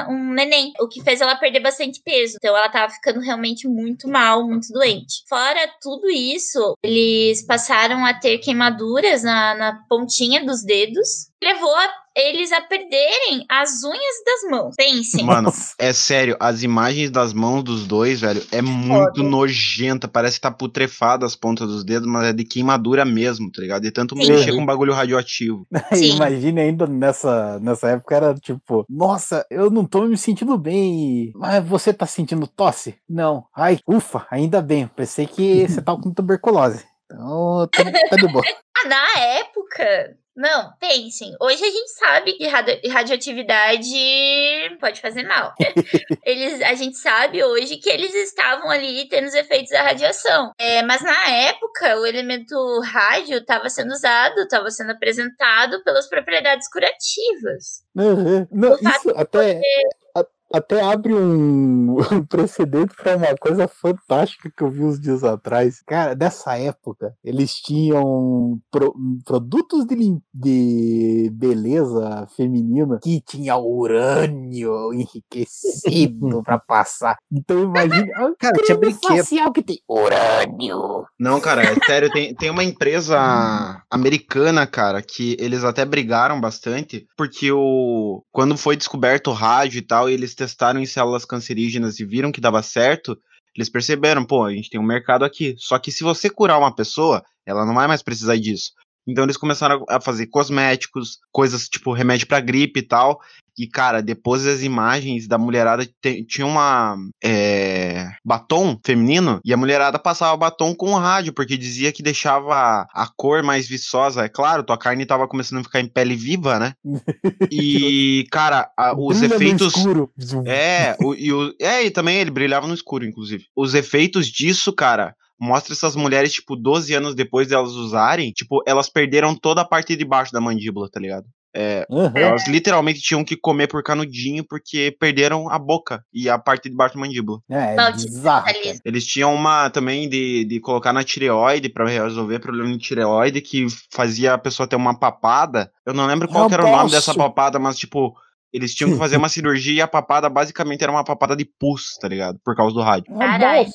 um neném, o que fez ela perder bastante peso. Então ela tava ficando realmente muito mal, muito doente. Fora tudo isso, eles passaram a ter queimaduras na, na pontinha dos dedos. Levou a- eles a perderem as unhas das mãos. Pensem. Mano, é sério, as imagens das mãos dos dois, velho, é muito nojenta. Parece que tá putrefada as pontas dos dedos, mas é de queimadura mesmo, tá ligado? De tanto Sim. mexer com bagulho radioativo. *laughs* Imagina ainda nessa, nessa época era tipo, nossa, eu não tô me sentindo bem. Mas você tá sentindo tosse? Não. Ai, ufa, ainda bem. Pensei que você *laughs* tava com tuberculose. Então, tá, tá de boa. *laughs* Ah, na época. Não, pensem. Hoje a gente sabe que radio- radioatividade pode fazer mal. *laughs* eles, a gente sabe hoje que eles estavam ali tendo os efeitos da radiação. É, mas na época, o elemento rádio estava sendo usado, estava sendo apresentado pelas propriedades curativas. Uhum. Não, isso até, a- até abre um, *laughs* um precedente para uma coisa fantástica que eu vi uns dias atrás. Cara, nessa época, eles tinham pro- produtos de, de beleza feminina que tinha urânio enriquecido *laughs* para passar. Então imagina. Cara, tinha brinquedo. facial que tem urânio. Não, cara, é sério, tem, tem uma empresa *laughs* americana, cara, que eles até brigaram bastante, porque o quando foi descoberto o rádio e tal, e eles testaram em células cancerígenas e viram que dava certo, eles perceberam, pô, a gente tem um mercado aqui. Só que se você curar uma pessoa, ela não vai mais precisar disso. Então eles começaram a fazer cosméticos, coisas tipo remédio pra gripe e tal. E, cara, depois das imagens da mulherada, tinha uma. é, batom feminino, e a mulherada passava batom com rádio, porque dizia que deixava a, a cor mais viçosa. É claro, tua carne tava começando a ficar em pele viva, né? *laughs* E, cara, a- os Brilha no efeitos. escuro. É, o, e o, é, e também ele brilhava no escuro, inclusive. Os efeitos disso, cara, mostra essas mulheres, tipo, 12 anos depois delas usarem, tipo, elas perderam toda a parte de baixo da mandíbula, tá ligado? É, Uhum. elas literalmente tinham que comer por canudinho porque perderam a boca e a parte de baixo da mandíbula. É, é bizarro. Eles tinham uma também de, de colocar na tireoide pra resolver problema de tireoide que fazia a pessoa ter uma papada. Eu não lembro qual era o nome dessa papada, mas tipo, eles tinham que fazer *laughs* uma cirurgia e a papada basicamente era uma papada de pus, tá ligado? Por causa do rádio. Caralho.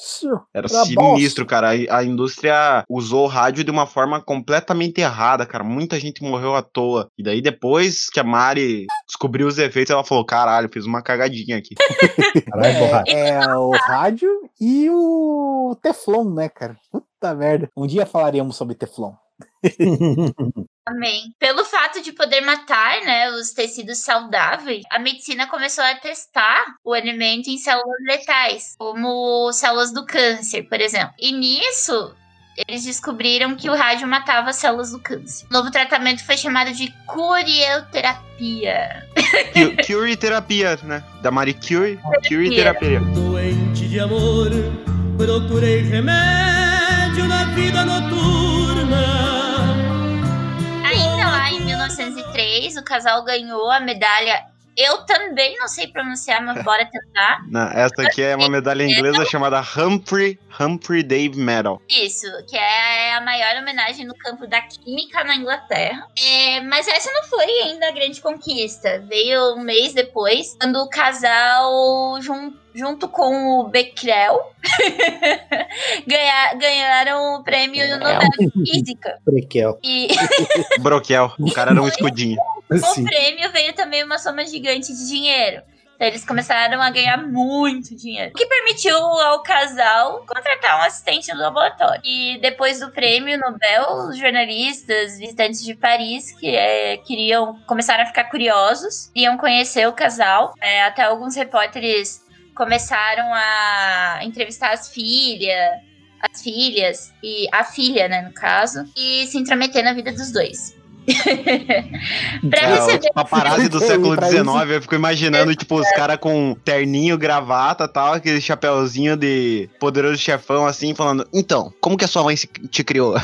Era sinistro, cara. A, a indústria usou o rádio de uma forma completamente errada, cara. Muita gente morreu à toa. E daí, depois que a Mari descobriu os efeitos, ela falou: caralho, fiz uma cagadinha aqui. *laughs* Caralho. É, é o rádio e o Teflon, né, cara? Puta merda. Um dia falaremos sobre Teflon. *laughs* Amém. Pelo fato de poder matar, né, os tecidos saudáveis, a medicina começou a testar o elemento em células letais, como células do câncer, por exemplo. E nisso, eles descobriram que o rádio matava as células do câncer. O novo tratamento foi chamado de curioterapia. *laughs* Cu- Curie terapia, né? Da Marie Curie, Curie terapia. Doente de amor, procurei remédio na vida noturna. 1903, o casal ganhou a medalha. Eu também não sei pronunciar, mas *laughs* bora tentar. Não, essa aqui é uma medalha inglesa chamada Humphrey, Humphrey Dave Medal. Isso, que é a maior homenagem no campo da química na Inglaterra. É, mas essa não foi ainda a grande conquista. Veio um mês depois, quando o casal, jun- junto com o Becquerel, *laughs* ganha- ganharam o prêmio Nobel de Física. Prequel. E Broquel, o cara era um *laughs* escudinho. Assim. o prêmio veio também uma soma gigante de dinheiro. Então eles começaram a ganhar muito dinheiro. O que permitiu ao casal contratar um assistente no laboratório. E depois do prêmio Nobel, os jornalistas, visitantes de Paris, que é, queriam começaram a ficar curiosos, queriam conhecer o casal. É, até alguns repórteres começaram a entrevistar as filhas, as filhas e a filha, né, no caso, e se intrometer na vida dos dois. *laughs* pra É, receber. paparazzi do *laughs* século. XIX, eu fico imaginando, tipo, os *laughs* caras com terninho, gravata tal, aquele chapéuzinho de poderoso chefão, assim, falando, então, como que a sua mãe se- te criou?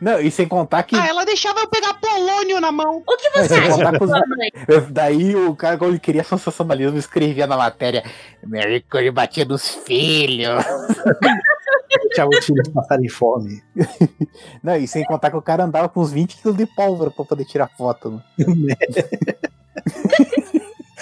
Não, e sem contar que. Ah, ela deixava eu pegar polônio na mão. O que você acha da os- mãe? Daí o cara, quando ele queria sensacionalismo, escrevia na matéria: Mary Curry batia nos filhos. Deixava os filhos passarem fome. *laughs* Não, e sem contar que o cara andava com uns 20 quilos de pólvora pra poder tirar foto. Né? *laughs*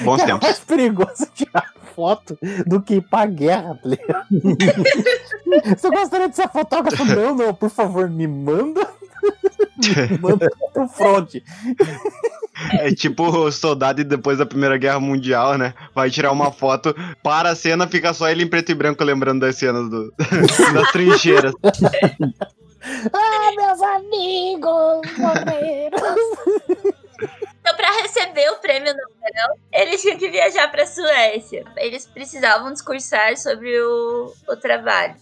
Bons é tempos. mais perigoso tirar foto do que ir pra guerra, tá ligado? *laughs* Você gostaria de ser fotógrafo? Não, não, por favor, me manda. *laughs* manda pro front. É tipo o soldado e depois da Primeira Guerra Mundial, né? Vai tirar uma foto, para a cena, fica só ele em preto e branco lembrando das cenas do, *laughs* das trincheiras. *laughs* Ah, meus amigos morreram. Então, pra receber o prêmio Nobel, eles tinham que viajar pra Suécia. Eles precisavam discursar sobre o, o trabalho.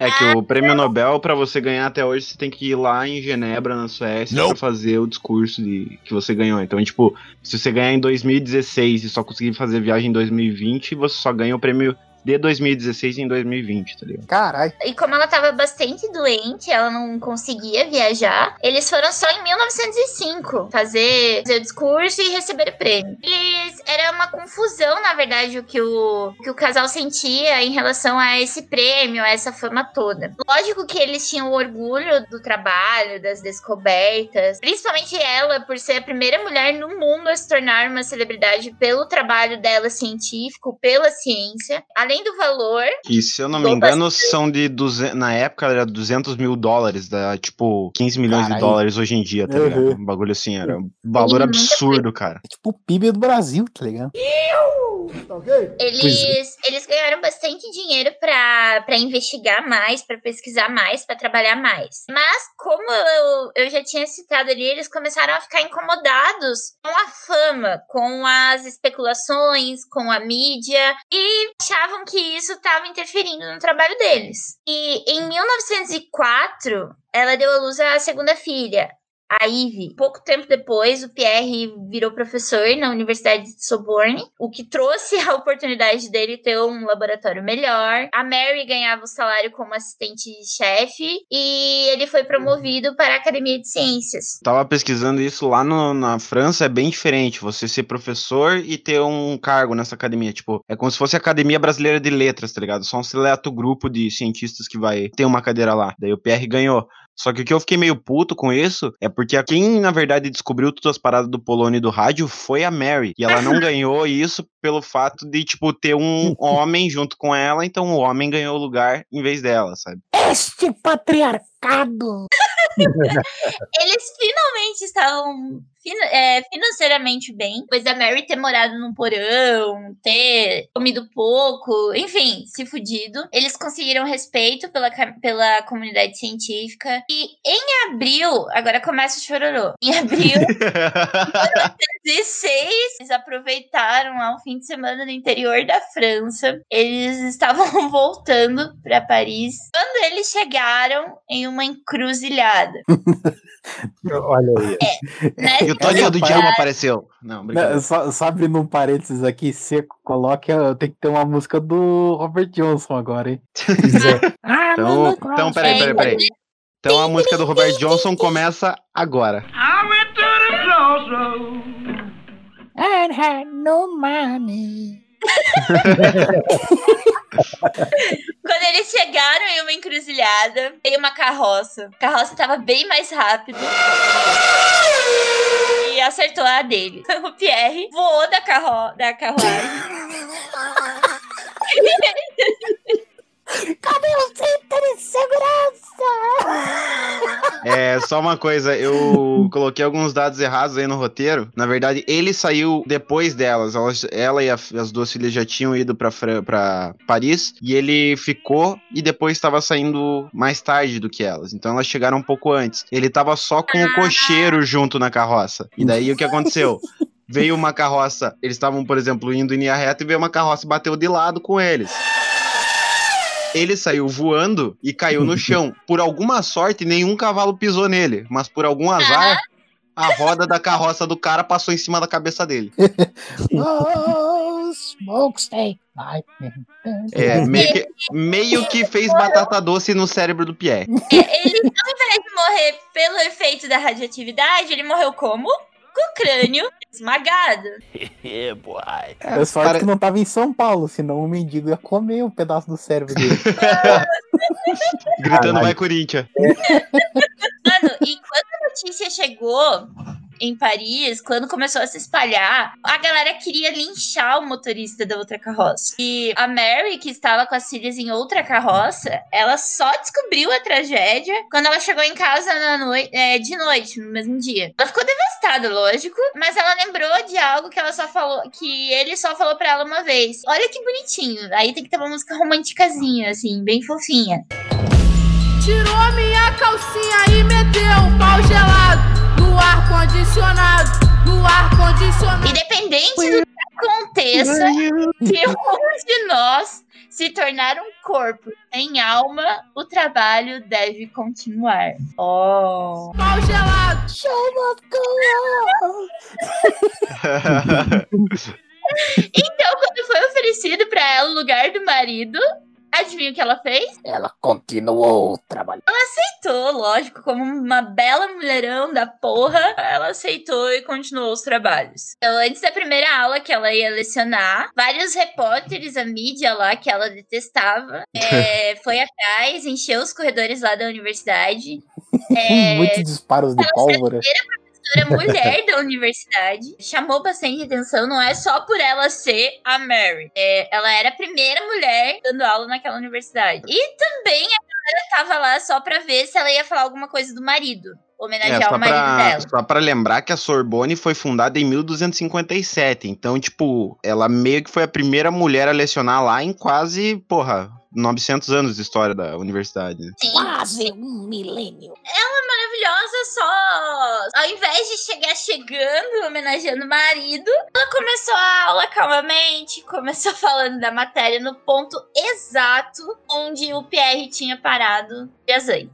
É que o prêmio Nobel, pra você ganhar até hoje, você tem que ir lá em Genebra, na Suécia, pra fazer o discurso de, que você ganhou. Então, tipo, se você ganhar em 2016 e só conseguir fazer viagem em 2020, você só ganha o prêmio de 2016 em 2020, tá ligado? Caralho. E como ela tava bastante doente, ela não conseguia viajar, eles foram só em 1905 fazer, fazer o discurso e receber o prêmio. Eles, era uma confusão, na verdade, o que o, que o casal sentia em relação a esse prêmio, a essa fama toda. Lógico que eles tinham orgulho do trabalho, das descobertas, principalmente ela, por ser a primeira mulher no mundo a se tornar uma celebridade pelo trabalho dela científico, pela ciência. Além do valor, Que, se eu não me engano, são de 200, na época era 200 mil dólares, da, tipo 15 milhões Caralho. de dólares hoje em dia, tá ligado? Uhum. Um bagulho assim, era um valor absurdo, cara. É tipo o PIB do Brasil, tá ligado? Eles, eles ganharam bastante dinheiro pra pra investigar mais, pra pesquisar mais, pra trabalhar mais. Mas, como eu, eu já tinha citado ali, eles começaram a ficar incomodados com a fama, com as especulações, com a mídia, e achavam que isso estava interferindo no trabalho deles. E em 1904, ela deu à luz a segunda filha, a Ivy. Pouco tempo depois, o Pierre virou professor na Universidade de Sorbonne, o que trouxe a oportunidade dele ter um laboratório melhor. A Mary ganhava o salário como assistente-chefe e ele foi promovido para a Academia de Ciências. Tava pesquisando isso lá no- na França, é bem diferente. Você ser professor e ter um cargo nessa academia. Tipo, é como se fosse a Academia Brasileira de Letras, tá ligado? Só um seleto grupo de cientistas que vai ter uma cadeira lá. Daí o Pierre ganhou. Só que o que eu fiquei meio puto com isso é porque quem, na verdade, descobriu todas as paradas do Polônio e do rádio foi a Mary. E ela não *laughs* ganhou isso pelo fato de, tipo, ter um *laughs* homem junto com ela, então o homem ganhou o lugar em vez dela, sabe? Este patriarcado. *laughs* Eles finalmente estavam é, financeiramente bem, depois da Mary ter morado num porão, ter comido pouco, enfim, se fudido. Eles conseguiram respeito pela, pela comunidade científica. E em abril, agora começa o chororô. Em abril *laughs* *laughs* 16, eles aproveitaram lá um fim de semana no interior da França. Eles *laughs* estavam voltando para Paris quando eles chegaram em uma encruzilhada. *laughs* Olha aí. Né? E o Toninho do Diabo apareceu. Não, Não, só, só abrindo um parênteses aqui, seco, coloque. a- Tem que ter uma música do Robert Johnson agora, hein? *laughs* Ah, Então, mano, então peraí, peraí, peraí. Então a música do Robert Johnson começa agora. I went to the crossroads. I had no money. *laughs* Quando eles chegaram em uma encruzilhada, veio uma carroça. A carroça tava bem mais rápido. E acertou a dele. *laughs* O Pierre voou da, carro da carruagem. *laughs* Cadê o cinto de segurança? É, só uma coisa, eu coloquei alguns dados errados aí no roteiro. Na verdade, ele saiu depois delas. Elas- ela e a- as duas filhas já tinham ido pra, pra Paris. E ele ficou e depois estava saindo mais tarde do que elas. Então elas chegaram um pouco antes. Ele tava só com o cocheiro junto na carroça. E daí o que aconteceu? Veio uma carroça, eles estavam, por exemplo, indo em linha reta e veio uma carroça e bateu de lado com eles. Ele saiu voando e caiu no chão. *laughs* Por alguma sorte, nenhum cavalo pisou nele, mas por algum azar, a roda da carroça do cara passou em cima da cabeça dele. *laughs* É, *laughs* meio que, meio que fez batata doce no cérebro do Pierre. É, ele, ao invés de morrer pelo efeito da radioatividade, ele morreu como? Com o crânio esmagado. *laughs* É sorte que não tava em São Paulo, senão o mendigo ia comer um pedaço do cérebro dele. *laughs* Gritando vai Corinthians. Mano, e quando a notícia chegou em Paris, quando começou a se espalhar, a galera queria linchar o motorista da outra carroça. E a Mary, que estava com as filhas em outra carroça, ela só descobriu a tragédia quando ela chegou em casa na noi é, de noite, no mesmo dia. Ela ficou devastada, lógico, mas ela lembrou de algo que ela só falou, que ele só falou pra ela uma vez. Olha que bonitinho. Aí tem que ter uma música românticazinha, assim, bem fofinha. Tirou minha calcinha e meteu um pau gelado condicionado, no ar condicionado. Independente do que aconteça, se um de nós se tornar um corpo sem alma, o trabalho deve continuar. Oh. Pau gelado. On. *laughs* *laughs* Então, quando foi oferecido pra ela o lugar do marido, adivinha o que ela fez? Ela continuou trabalhando. Ela aceitou, lógico, como uma bela mulherão da porra. Ela aceitou e continuou os trabalhos. Então, antes da primeira aula que ela ia lecionar, vários repórteres, a mídia lá que ela detestava, *laughs* é, foi atrás, encheu os corredores lá da universidade. *laughs* É, Muitos disparos de pólvora. Professora mulher da universidade. Chamou bastante atenção, não é só por ela ser a Mary. É, ela era a primeira mulher dando aula naquela universidade. E também a galera tava lá só pra ver se ela ia falar alguma coisa do marido. É, Homenagear só, o marido pra, dela. só pra lembrar que a Sorbonne foi fundada em 1257. Então, tipo, ela meio que foi a primeira mulher a lecionar lá em quase, porra, 900 anos de história da universidade. né? Sim. Quase um milênio. Ela é só. Ao invés de chegar chegando, homenageando o marido, ela começou a aula calmamente, começou *laughs* falando da matéria no ponto exato onde o Pierre tinha parado dias antes.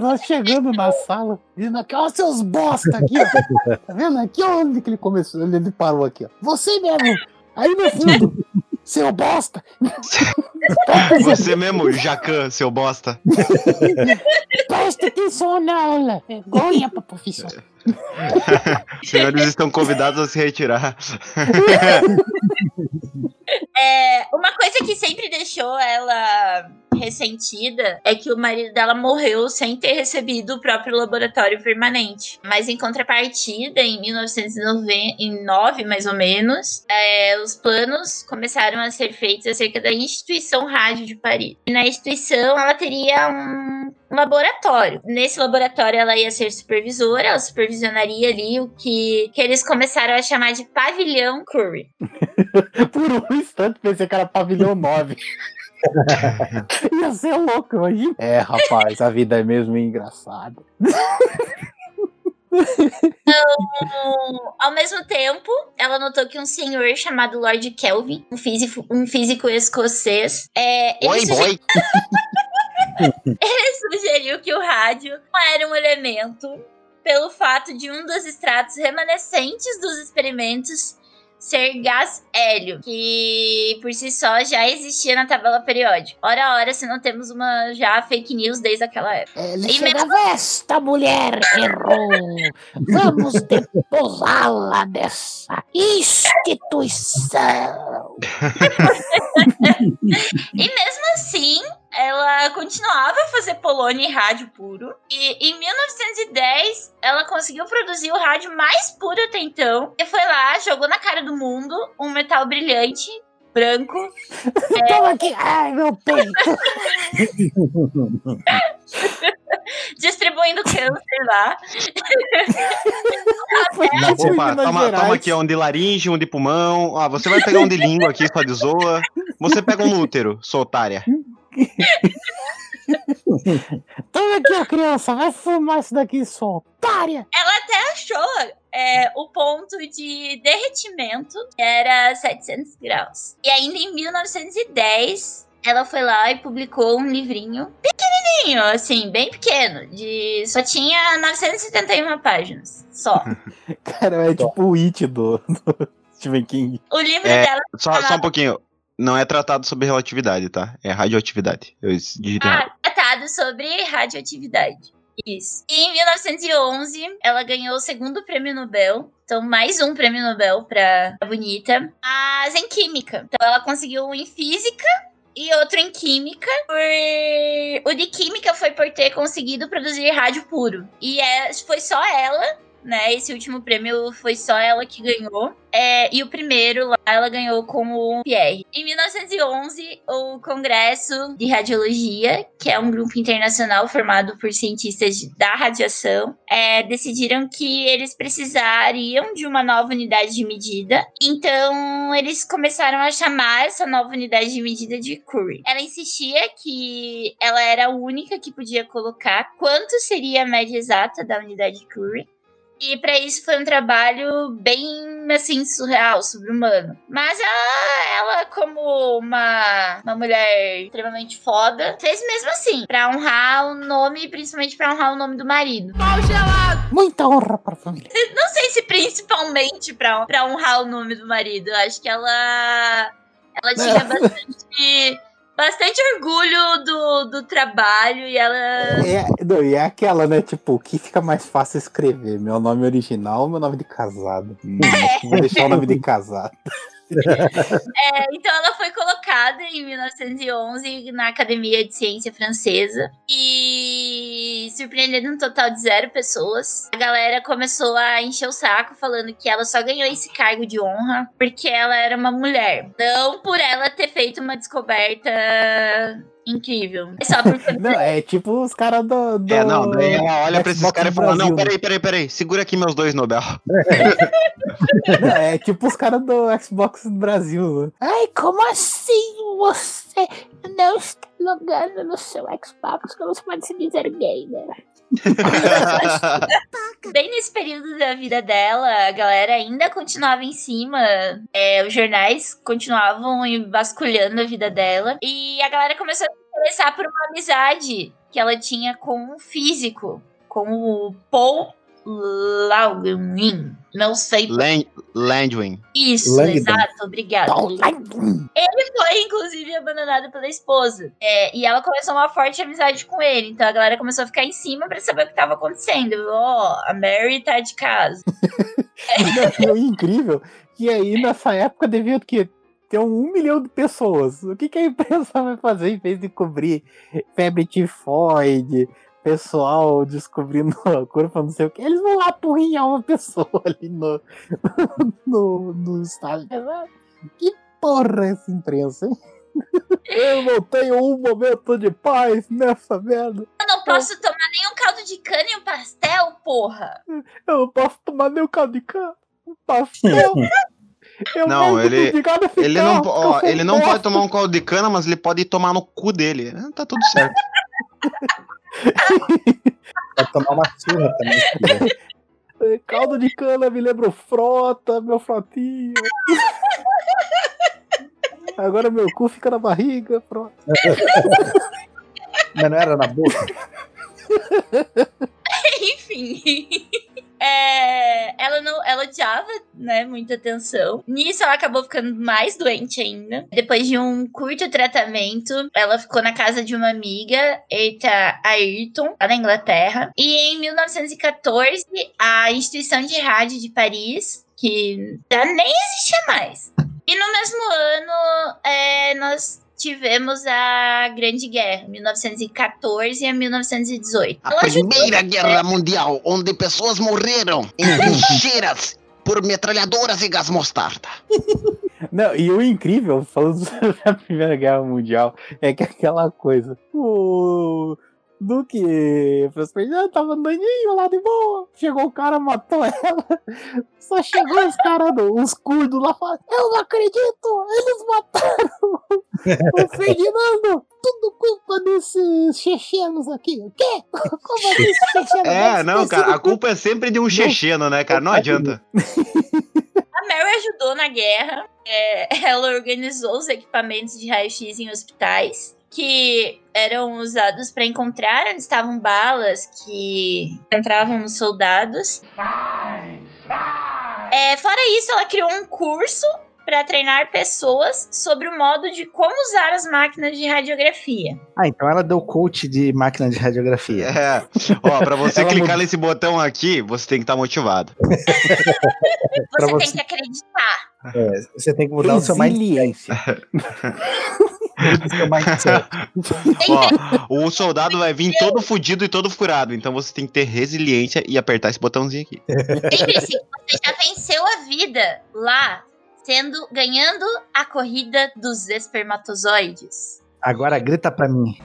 Nós chegando na sala, dizendo aqui, ó, seus bosta aqui, ó. *laughs* Tá vendo? Aqui onde que ele começou, ele ele parou aqui, ó. Você mesmo, aí no fundo, *laughs* seu bosta. *laughs* Você mesmo, Jacan, seu bosta. Presta atenção na aula. Vergonha pra profissão. *laughs* Senhores estão convidados a se retirar. *laughs* É, uma coisa que sempre deixou ela ressentida é que o marido dela morreu sem ter recebido o próprio laboratório permanente. Mas em contrapartida, em 1909, mais ou menos, é, os planos começaram a ser feitos acerca da instituição rádio de Paris. E na instituição ela teria um laboratório. Nesse laboratório ela ia ser supervisora, ela supervisionaria ali o que, que eles começaram a chamar de pavilhão Curry. *laughs* Por um instante pensei que era pavilhão 9. *laughs* Ia ser louco, imagina. É, rapaz, a vida é mesmo engraçada. Então, ao mesmo tempo, ela notou que um senhor chamado Lord Kelvin, um físico, um físico escocês, é, ele, Oi, suge- *laughs* boy. Ele *laughs* sugeriu que o rádio não era um elemento pelo fato de um dos extratos remanescentes dos experimentos ser gás hélio, que por si só já existia na tabela periódica. Ora, ora, se não temos uma já fake news desde aquela época. Ele E chegava, esta mulher errou. Vamos deposá-la dessa instituição. *laughs* E mesmo assim, ela continuava a fazer polônia e rádio puro. E em 1910, ela conseguiu produzir o rádio mais puro até então. E foi lá, jogou na cara do mundo um metal brilhante, branco. *laughs* Toma aqui. Ai, meu peito. *laughs* distribuindo câncer lá. *laughs* Opa, toma, toma aqui um de laringe, um de pulmão. Ah, você vai pegar um de língua aqui, sua de zoa. Você pega um útero, sua otária. Toma aqui, ó, criança, vai fumar isso daqui, sua otária. Ela até achou é, o ponto de derretimento, que era 700 graus. E ainda em 1910, ela foi lá e publicou um livrinho pequenininho, assim, bem pequeno, de só tinha 971 páginas, só. *laughs* Cara, é tipo o It do, do Stephen King. O livro É, dela só, só um pouquinho. Não é tratado sobre relatividade, tá? É radioatividade. Eu digitei. Ah, tratado sobre radioatividade. Isso. E em 1911, ela ganhou o segundo prêmio Nobel. Então, mais um prêmio Nobel pra Bonita. Mas em Química. Então, ela conseguiu um em Física e outro em Química. Por... O de Química foi por ter conseguido produzir rádio puro. E é, foi só ela né? Esse último prêmio foi só ela que ganhou. É, e o primeiro lá ela ganhou com o Pierre. Em 1911, o Congresso de Radiologia, que é um grupo internacional formado por cientistas da radiação, é, decidiram que eles precisariam de uma nova unidade de medida. Então, eles começaram a chamar essa nova unidade de medida de Curie. Ela insistia que ela era a única que podia colocar quanto seria a média exata da unidade de Curie. E pra isso foi um trabalho bem, assim, surreal, sobre-humano. Mas ela, ela, como uma, uma mulher extremamente foda, fez mesmo assim, pra honrar o nome, principalmente pra honrar o nome do marido. Pau gelado! Muita honra pra família. *laughs* Não sei se principalmente pra, pra honrar o nome do marido. Eu acho que ela, ela tinha bastante, bastante orgulho do, do trabalho e ela... É, não, e é aquela, né? Tipo, o que fica mais fácil escrever? Meu nome original ou meu nome de casado? Hum, *laughs* que vou deixar o nome de casado. É, então ela foi colocada em 1911 na Academia de Ciência Francesa e surpreendendo um total de zero pessoas. A galera começou a encher o saco falando que ela só ganhou esse cargo de honra porque ela era uma mulher, não por ela ter feito uma descoberta incrível. É só porque *laughs* Não, é tipo os caras do, do. É, não, daí ela olha pra esses caras e fala: Não, peraí, peraí, peraí, segura aqui meus dois Nobel. Não, é tipo os caras do Xbox Brasil. Ai, como assim você não está logando no seu Xbox? Como você pode se dizer gamer? *laughs* *laughs* Bem nesse período da vida dela, a galera ainda continuava em cima. é, os jornais continuavam vasculhando a vida dela. E a galera começou a se interessar por uma amizade que ela tinha com um físico, com o Paul Langwin. Não sei. Lan- Landwin. Isso, Langdon. exato, obrigado. Ele foi, inclusive, abandonado pela esposa. É, e ela começou uma forte amizade com ele. Então a galera começou a ficar em cima pra saber o que tava acontecendo. Ó, a Mary tá de casa. *laughs* E o incrível que aí nessa época devia o quê? ter um milhão de pessoas. O que, que a imprensa *laughs* vai fazer em vez de cobrir febre tifoide, pessoal descobrindo a cura pra não sei o que? Eles vão lá apurrinhar uma pessoa *laughs* ali no, no, no estádio. Que porra é essa imprensa, hein? Eu não tenho um momento de paz nessa merda. Eu não posso tomar nenhum caldo de cana e um pastel, porra. Eu não posso tomar nem o caldo de cana. Um pastel. *laughs* Eu Não, ele, ele ficar, não, ó, ele não pode tomar um caldo de cana, mas ele pode tomar no cu dele. Tá tudo certo. *laughs* *laughs* Pode tomar uma surra também. *laughs* Caldo de cana me lembra o frota, meu frotinho. *laughs* Agora meu cu fica na barriga, frota. Mas não era na boca? Enfim. É, ela não, ela odiava, né, muita atenção. Nisso ela acabou ficando mais doente ainda. Depois de um curto tratamento, ela ficou na casa de uma amiga, Eita Ayrton, lá na Inglaterra. E em 1914, a instituição de rádio de Paris, que já nem existia mais. E no mesmo ano, é, nós tivemos a Grande Guerra, 1914 a 1918. A Ela ajudou- Primeira Guerra Mundial, onde pessoas morreram em *laughs* trincheiras por metralhadoras e gás mostarda. *laughs* Não, e o incrível, falando sobre a Primeira Guerra Mundial, é que aquela coisa. O Duque Fernando tava andandinho lá de boa. Chegou o cara, matou ela. *laughs* Só chegou os caras, os curdos lá falando: Eu não acredito, eles mataram *laughs* o Ferdinando. Tudo culpa desses chechenos aqui. O quê? *laughs* Como assim, esses chechenos? É, não, cara, a culpa é sempre de um checheno, né, cara? Não adianta. A Mary ajudou na guerra. É, ela organizou os equipamentos de raio-x em hospitais que eram usados para encontrar onde estavam balas que entravam nos soldados. É, fora isso, ela criou um curso para treinar pessoas sobre o modo de como usar as máquinas de radiografia. Ah, então ela deu coach de máquina de radiografia. É. Ó, pra você *laughs* Ela clicar mudou. nesse botão aqui, você tem que estar motivado. *laughs* Pra Você tem você- que acreditar. É, você tem que mudar o seu mindset. o seu mindset. *laughs* Ó, o soldado vai vir todo fudido e todo furado, então você tem que ter resiliência e apertar esse botãozinho aqui. Lembre-se, você já venceu a vida lá, sendo ganhando a corrida dos espermatozoides. Agora grita pra mim.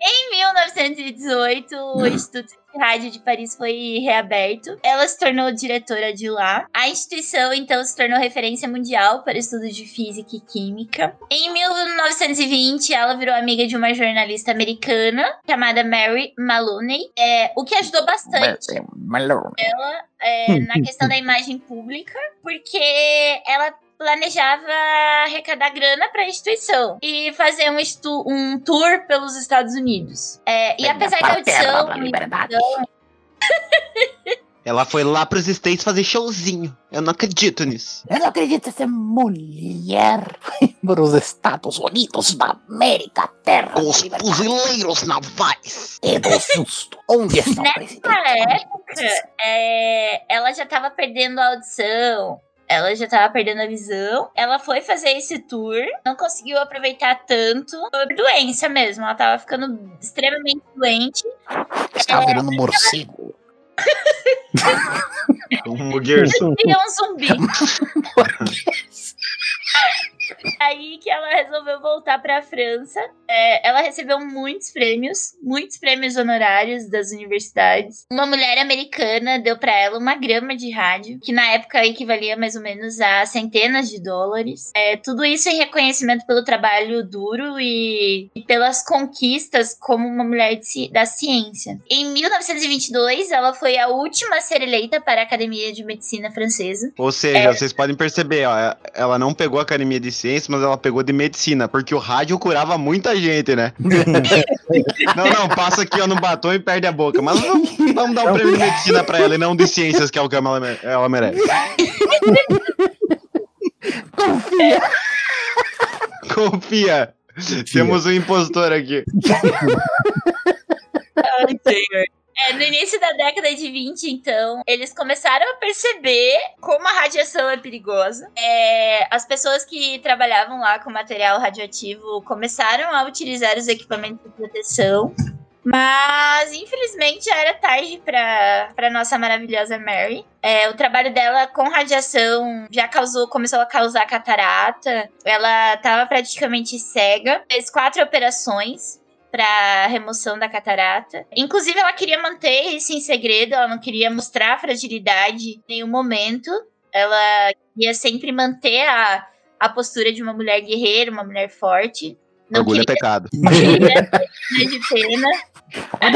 Em 1918, o Instituto Rádio de Paris foi reaberto. Ela se tornou diretora de lá. A instituição, então, se tornou referência mundial para estudos de física e química. Em 1920, ela virou amiga de uma jornalista americana chamada Mary Maloney, é, o que ajudou bastante ela é, na questão da *laughs* imagem pública, porque ela planejava arrecadar grana para a instituição e fazer um, estu- um tour pelos Estados Unidos. É, e apesar da audição, então, *laughs* Ela foi lá pros States fazer showzinho. Eu não acredito nisso. Eu não acredito essa mulher *laughs* para os Estados Unidos da América, terra Com os fuzileiros navais. e do susto. Onde está nessa época, é, ela já estava perdendo a audição. Ela já tava perdendo a visão. Ela foi fazer esse tour, não conseguiu aproveitar tanto. Foi doença mesmo. Ela tava ficando extremamente doente. Está virando morcego. *laughs* Um. Vira um zumbi. *laughs* Aí que ela resolveu voltar pra França. É, ela recebeu muitos prêmios, muitos prêmios honorários das universidades. Uma mulher americana deu pra ela uma grama de rádio, que na época equivalia mais ou menos a centenas de dólares. É, tudo isso em reconhecimento pelo trabalho duro e, e pelas conquistas como uma mulher de da ciência. Em 1922, ela foi a última a ser eleita para a Academia de Medicina Francesa. Ou seja, É. vocês podem perceber, ó, ela não pegou a academia de ciências, mas ela pegou de medicina, porque o rádio curava muita gente, né? *laughs* não, não, passa aqui ó, no batom e perde a boca. Mas vamos, vamos dar um prêmio de medicina pra ela e não de ciências, que é o que ela, ela merece. Confia. Confia. Temos um impostor aqui. Ai, senhor. É, no início da década de 20, então, eles começaram a perceber como a radiação é perigosa. É, as pessoas que trabalhavam lá com material radioativo começaram a utilizar os equipamentos de proteção. Mas, infelizmente, já era tarde para nossa maravilhosa Mary. É, o trabalho dela com radiação já causou, começou a causar catarata. Ela estava praticamente cega. Fez quatro operações para remoção da catarata. Inclusive, ela queria manter isso em segredo, ela não queria mostrar fragilidade em nenhum momento. Ela queria sempre manter a, a postura de uma mulher guerreira, uma mulher forte. Não Orgulho é queria pecado. *laughs* queria ter de pena. É.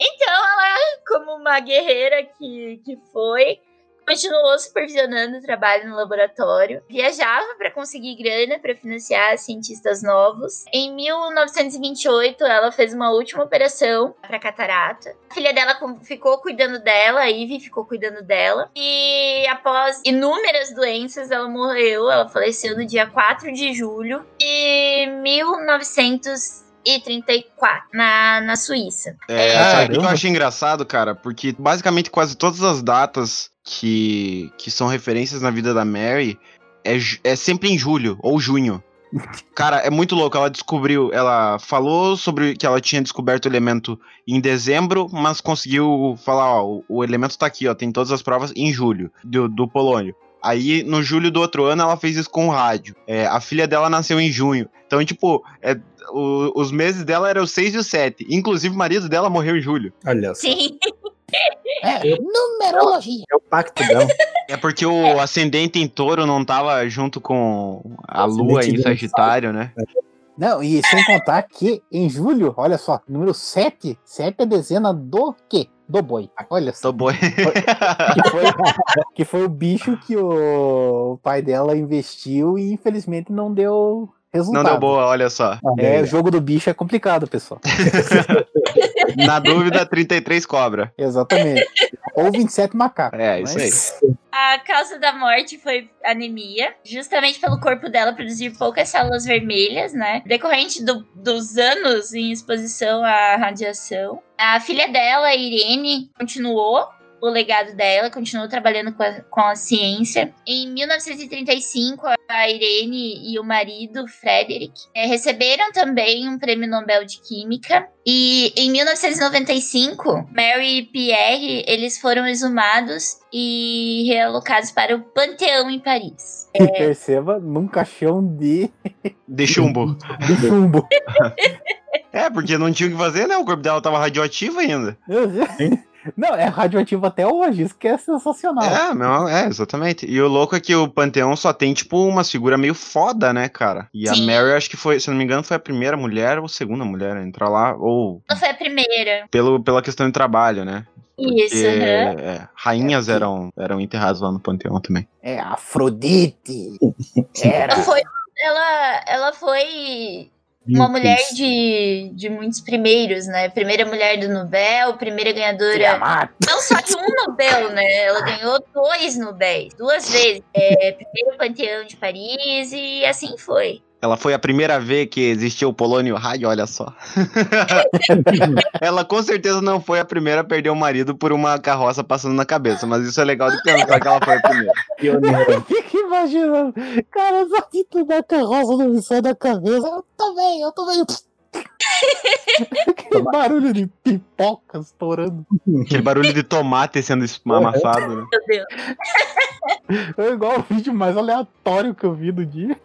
Então, ela, como uma guerreira que, que foi, continuou supervisionando o trabalho no laboratório, viajava para conseguir grana para financiar cientistas novos. Em 1928, ela fez uma última operação para catarata. A filha dela ficou cuidando dela, a Ivy ficou cuidando dela. E após inúmeras doenças, ela morreu. Ela faleceu no dia 4 de julho de 1934, na, na Suíça. É, Ah, sabe o que eu acho engraçado, cara? Porque basicamente quase todas as datas que, que são referências na vida da Mary é, é sempre em julho ou junho. *laughs* Cara, é muito louco. Ela descobriu, ela falou sobre que ela tinha descoberto o elemento em dezembro, mas conseguiu falar, ó, o, o elemento tá aqui, ó, tem todas as provas em julho, do, do polônio. Aí, no julho do outro ano, ela fez isso com o rádio. É, a filha dela nasceu em junho. Então, tipo, é, o- os meses dela eram o 6 e o 7. Inclusive, o marido dela morreu em julho. Olha só. Sim. É, numerologia. É o. *laughs* É porque o ascendente em touro não tava junto com a lua em Sagitário, né? Não, e sem contar que em julho, olha só, número 7, 7 é dezena do quê? do boi. Olha só. Do boi. Que foi, que foi o bicho que o pai dela investiu e infelizmente não deu resultado. Não deu boa, olha só. É, o jogo do bicho é complicado, pessoal. *laughs* Na dúvida, 33 cobra. Exatamente. Ou 27 macacos. É, isso aí. A causa da morte foi anemia, justamente pelo corpo dela produzir poucas células vermelhas, né? Decorrente do- dos anos em exposição à radiação. A filha dela, Irene, continuou o legado dela, continuou trabalhando com a, com a ciência. Em 1935, a Irene e o marido, Frederick, eh, receberam também um prêmio Nobel de Química. E em 1995, Mary e Pierre, eles foram exumados e realocados para o Panteão em Paris. E perceba, num caixão de, De chumbo. de chumbo. *laughs* É, porque não tinha o que fazer, né? O corpo dela tava radioativo ainda. Não, é radioativo até hoje, isso que é sensacional. É, não, é, exatamente. E o louco é que o Panteão só tem, tipo, uma figura meio foda, né, cara? E a Sim. Mary, acho que foi, se não me engano, foi a primeira mulher ou segunda mulher a entrar lá, ou Não foi a primeira. pelo, pela questão de trabalho, né? Isso, Porque, aham. é, rainhas eram, eram enterradas lá no Panteão também. É Afrodite. *laughs* Era. Ela foi, ela, ela foi uma mulher de, de muitos primeiros, né? Primeira mulher do Nobel, primeira ganhadora. Não só de um Nobel, né? Ela ganhou dois Nobéis, duas vezes. É, primeiro Panteão de Paris e assim foi. Ela foi a primeira vez que existiu o polônio rádio, olha só. *laughs* Ela com certeza não foi a primeira a perder o marido por uma carroça passando na cabeça, mas isso é legal de pensar que ela foi a primeira. *laughs* *laughs* Eu fico imaginando. Cara, só que tu dá carroça não me sai da cabeça. Eu também, eu também. Que barulho de pipoca estourando. Aquele barulho de tomate sendo es- amassado. né? Meu Deus. É igual o vídeo mais aleatório que eu vi do dia.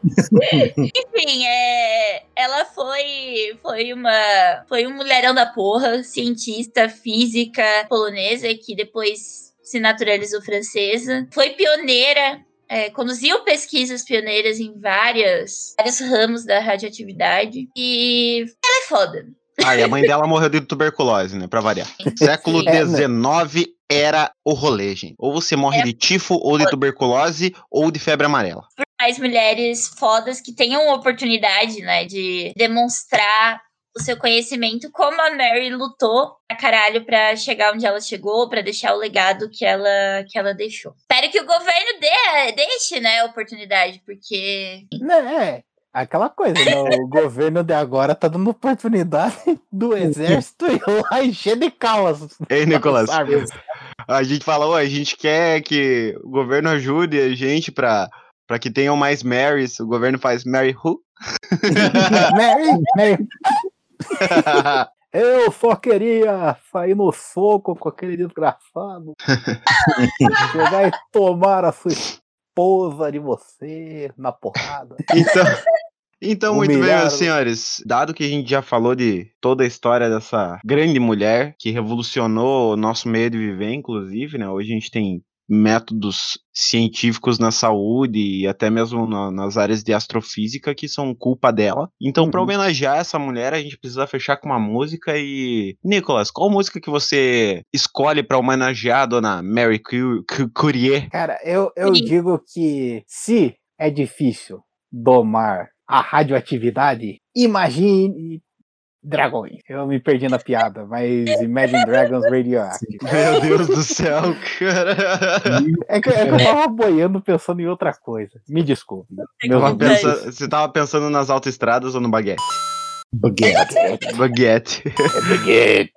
Enfim, é, ela foi, foi uma foi um mulherão da porra, cientista física polonesa que depois se naturalizou francesa. Foi pioneira, é, conduziu pesquisas pioneiras em várias, vários ramos da radioatividade. E ela é foda. Ah, e a mãe dela morreu de tuberculose, né? Pra variar. Século É, né? XIX era o rolê, gente. Ou você morre de tifo, ou de tuberculose, ou de febre amarela. mais mulheres fodas que tenham oportunidade, né, de demonstrar o seu conhecimento, como a Mary lutou a caralho pra chegar onde ela chegou, pra deixar o legado que ela, que ela deixou. Espero que o governo dê, deixe, né, a oportunidade, porque Né, é. Aquela coisa, né? O *laughs* governo de agora tá dando oportunidade do exército ir lá encher de calas. Ei, Nicolas. A gente falou, a gente quer que o governo ajude a gente pra, pra que tenham mais Marys. O governo faz Mary who? *laughs* Mary, Mary. *laughs* Eu só queria sair no soco com aquele desgraçado. Chegar e tomar a sua esposa de você na porrada. Então, então muito bem, meus senhores. Dado que a gente já falou de toda a história dessa grande mulher que revolucionou o nosso meio de viver, inclusive, né? Hoje a gente tem métodos científicos na saúde e até mesmo na- nas áreas de astrofísica que são culpa dela. Então, para homenagear essa mulher, a gente precisa fechar com uma música e Nicolas, qual música que você escolhe para homenagear a dona Mary Cu- Cu- Curie? Cara, eu, eu digo que se é difícil domar a radioatividade, imagine dragões. Eu me perdi na piada, mas Imagine Dragons Radioactive. Meu Deus do céu, cara. É que, é que eu tava boiando pensando em outra coisa. Me desculpe. Tava você tava pensando nas autoestradas ou no baguete? Baguete. Baguete. baguete.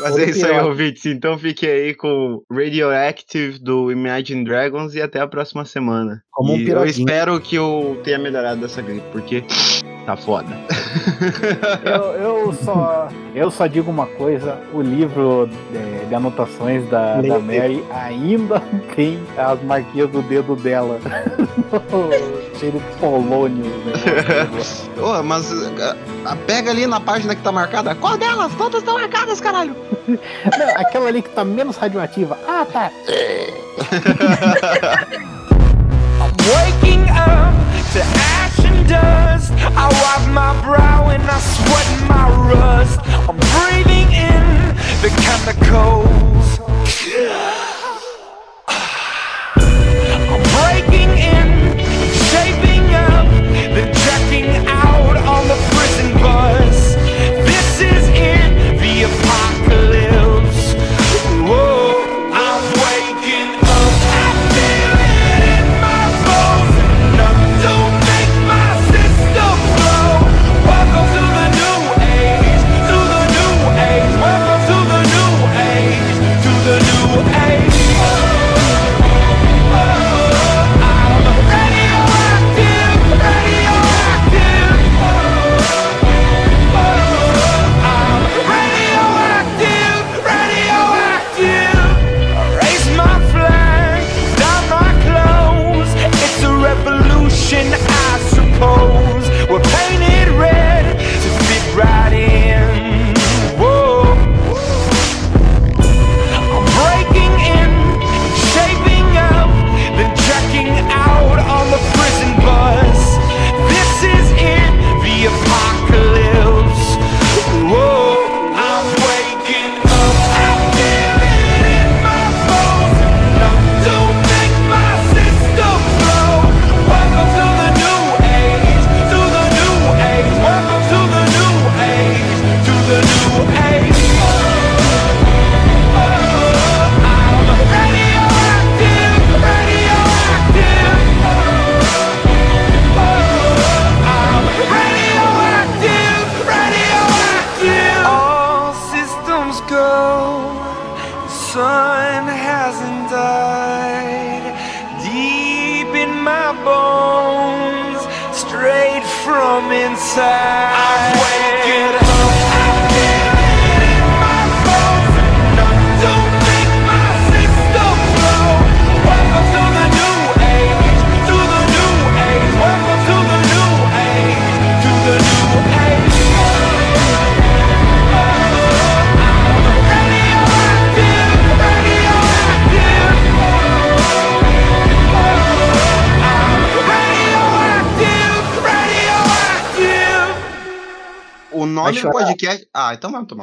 Mas é isso aí, ouvintes. Então fique aí com Radioactive do Imagine Dragons e até a próxima semana. Como um eu espero que eu tenha melhorado dessa gripe, porque tá foda. *laughs* Eu, eu só, eu só digo uma coisa: o livro de, de anotações da, da Mary ainda *laughs* tem as marquinhas do dedo dela. *laughs* Cheio de polônio. né? Ô, mas ah, ah, pega ali na página que tá marcada. Qual delas? Todas estão marcadas, caralho. Não, aquela ali que tá menos radioativa. Ah, tá. Waking up to ash dust I wipe my brow and I sweat my rust. I'm breathing in the chemicals. Ah, então vamos tomar